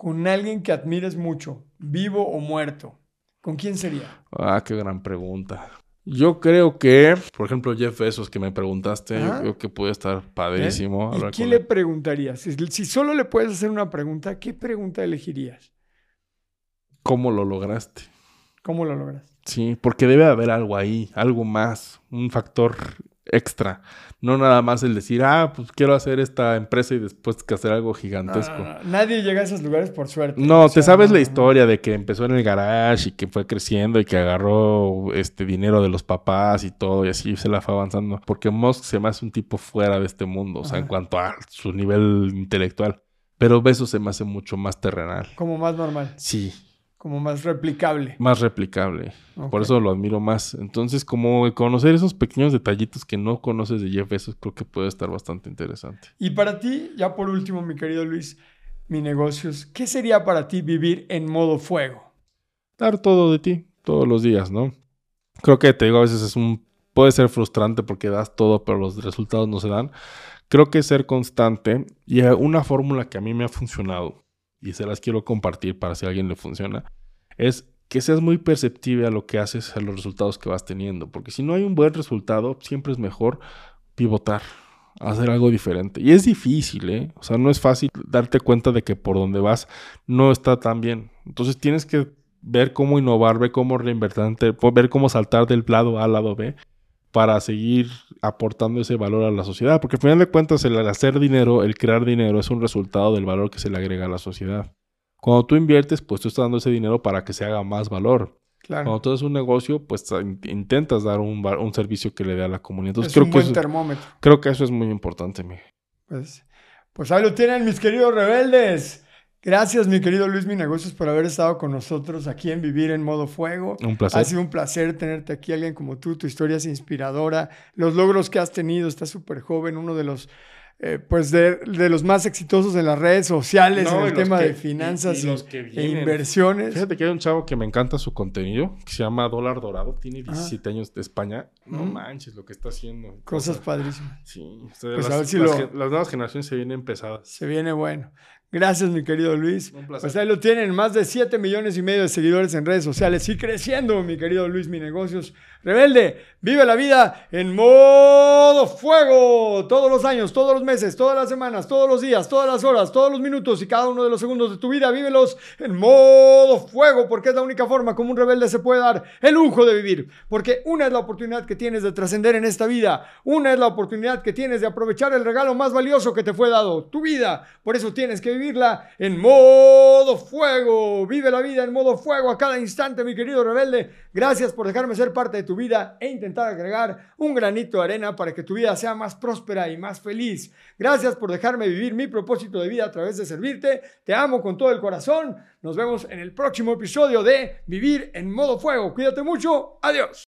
con alguien que admires mucho, vivo o muerto, ¿con quién sería? Ah, qué gran pregunta. Yo creo que, por ejemplo, Jeff Bezos que me preguntaste, yo creo que puede estar padrísimo. ¿Y qué le preguntarías? Si, solo le puedes hacer una pregunta, ¿qué pregunta elegirías? ¿Cómo lo lograste? ¿Cómo lo lograste? Sí, porque debe haber algo ahí, algo más, un factor extra. No nada más el decir, ah, pues quiero hacer esta empresa y después que hacer algo gigantesco. No, no, no. Nadie llega a esos lugares por suerte. No, O te sabes la historia de que empezó en el garage y que fue creciendo y que agarró este dinero de los papás y todo y así se la fue avanzando. Porque Musk se me hace un tipo fuera de este mundo, o sea, en cuanto a su nivel intelectual. Pero Besos se me hace mucho más terrenal. Como más normal, Sí, como más replicable. más replicable. Por eso lo admiro más. Entonces, como conocer esos pequeños detallitos que no conoces de Jeff Bezos, creo que puede estar bastante interesante. Y para ti, ya por último, mi querido Luis, mi negocios, ¿qué sería para ti vivir en modo fuego? dar todo de ti todos los días, ¿no? Creo que te digo, a veces es un puede ser frustrante porque das todo, pero los resultados no se dan. Creo que ser constante y una fórmula que a mí me ha funcionado y se las quiero compartir para si a alguien le funciona es que seas muy perceptible a lo que haces, a los resultados que vas teniendo, porque si no hay un buen resultado, siempre es mejor pivotar, hacer algo diferente. Y es difícil, ¿eh? O sea, no es fácil darte cuenta de que por donde vas no está tan bien. Entonces tienes que ver cómo innovar, ver cómo reinvertirte, ver cómo saltar del lado A al lado B para seguir aportando ese valor a la sociedad. Porque al final de cuentas, el hacer dinero, el crear dinero, es un resultado del valor que se le agrega a la sociedad. Cuando tú inviertes, pues tú estás dando ese dinero para que se haga más valor. Claro. Cuando tú haces un negocio, pues in- intentas dar un, un servicio que le dé a la comunidad. Entonces es creo un que, buen eso, termómetro. creo que eso es muy importante, Miguel. Pues, pues ahí lo tienen, mis queridos rebeldes. Gracias, mi querido Luis Mi Negocios, por haber estado con nosotros aquí en Vivir en Modo Fuego. Un placer. Ha sido un placer tenerte aquí, alguien como tú. Tu historia es inspiradora. Los logros que has tenido, estás súper joven, uno de los, eh, pues de, de los más exitosos en las redes sociales, No, en el tema que- de finanzas y- y y, los que e inversiones. Fíjate que hay un chavo que me encanta su contenido, que se llama Dólar Dorado, tiene 17 años de España. No Mm. manches lo que está haciendo. Cosas padrísimas. Sí, o sea, Pues a las, ver si las lo- las nuevas generaciones se vienen pesadas. Se viene bueno. Gracias, mi querido Luis. Un placer. Pues ahí lo tienen, más de 7 millones y medio de seguidores en redes sociales y creciendo, mi querido Luis Mi Negocios. Rebelde, vive la vida en modo fuego. Todos los años, todos los meses, todas las semanas, todos los días, todas las horas, todos los minutos y cada uno de los segundos de tu vida, vívelos en modo fuego, porque es la única forma como un rebelde se puede dar el lujo de vivir. Porque una es la oportunidad que tienes de trascender en esta vida, una es la oportunidad que tienes de aprovechar el regalo más valioso que te fue dado, tu vida. Por eso tienes que vivirla en modo fuego. Vive la vida en modo fuego a cada instante, mi querido rebelde. Gracias por dejarme ser parte de tu vida e intentar agregar un granito de arena para que tu vida sea más próspera y más feliz. Gracias por dejarme vivir mi propósito de vida a través de servirte. Te amo con todo el corazón. Nos vemos en el próximo episodio de Vivir en modo fuego. Cuídate mucho. Adiós.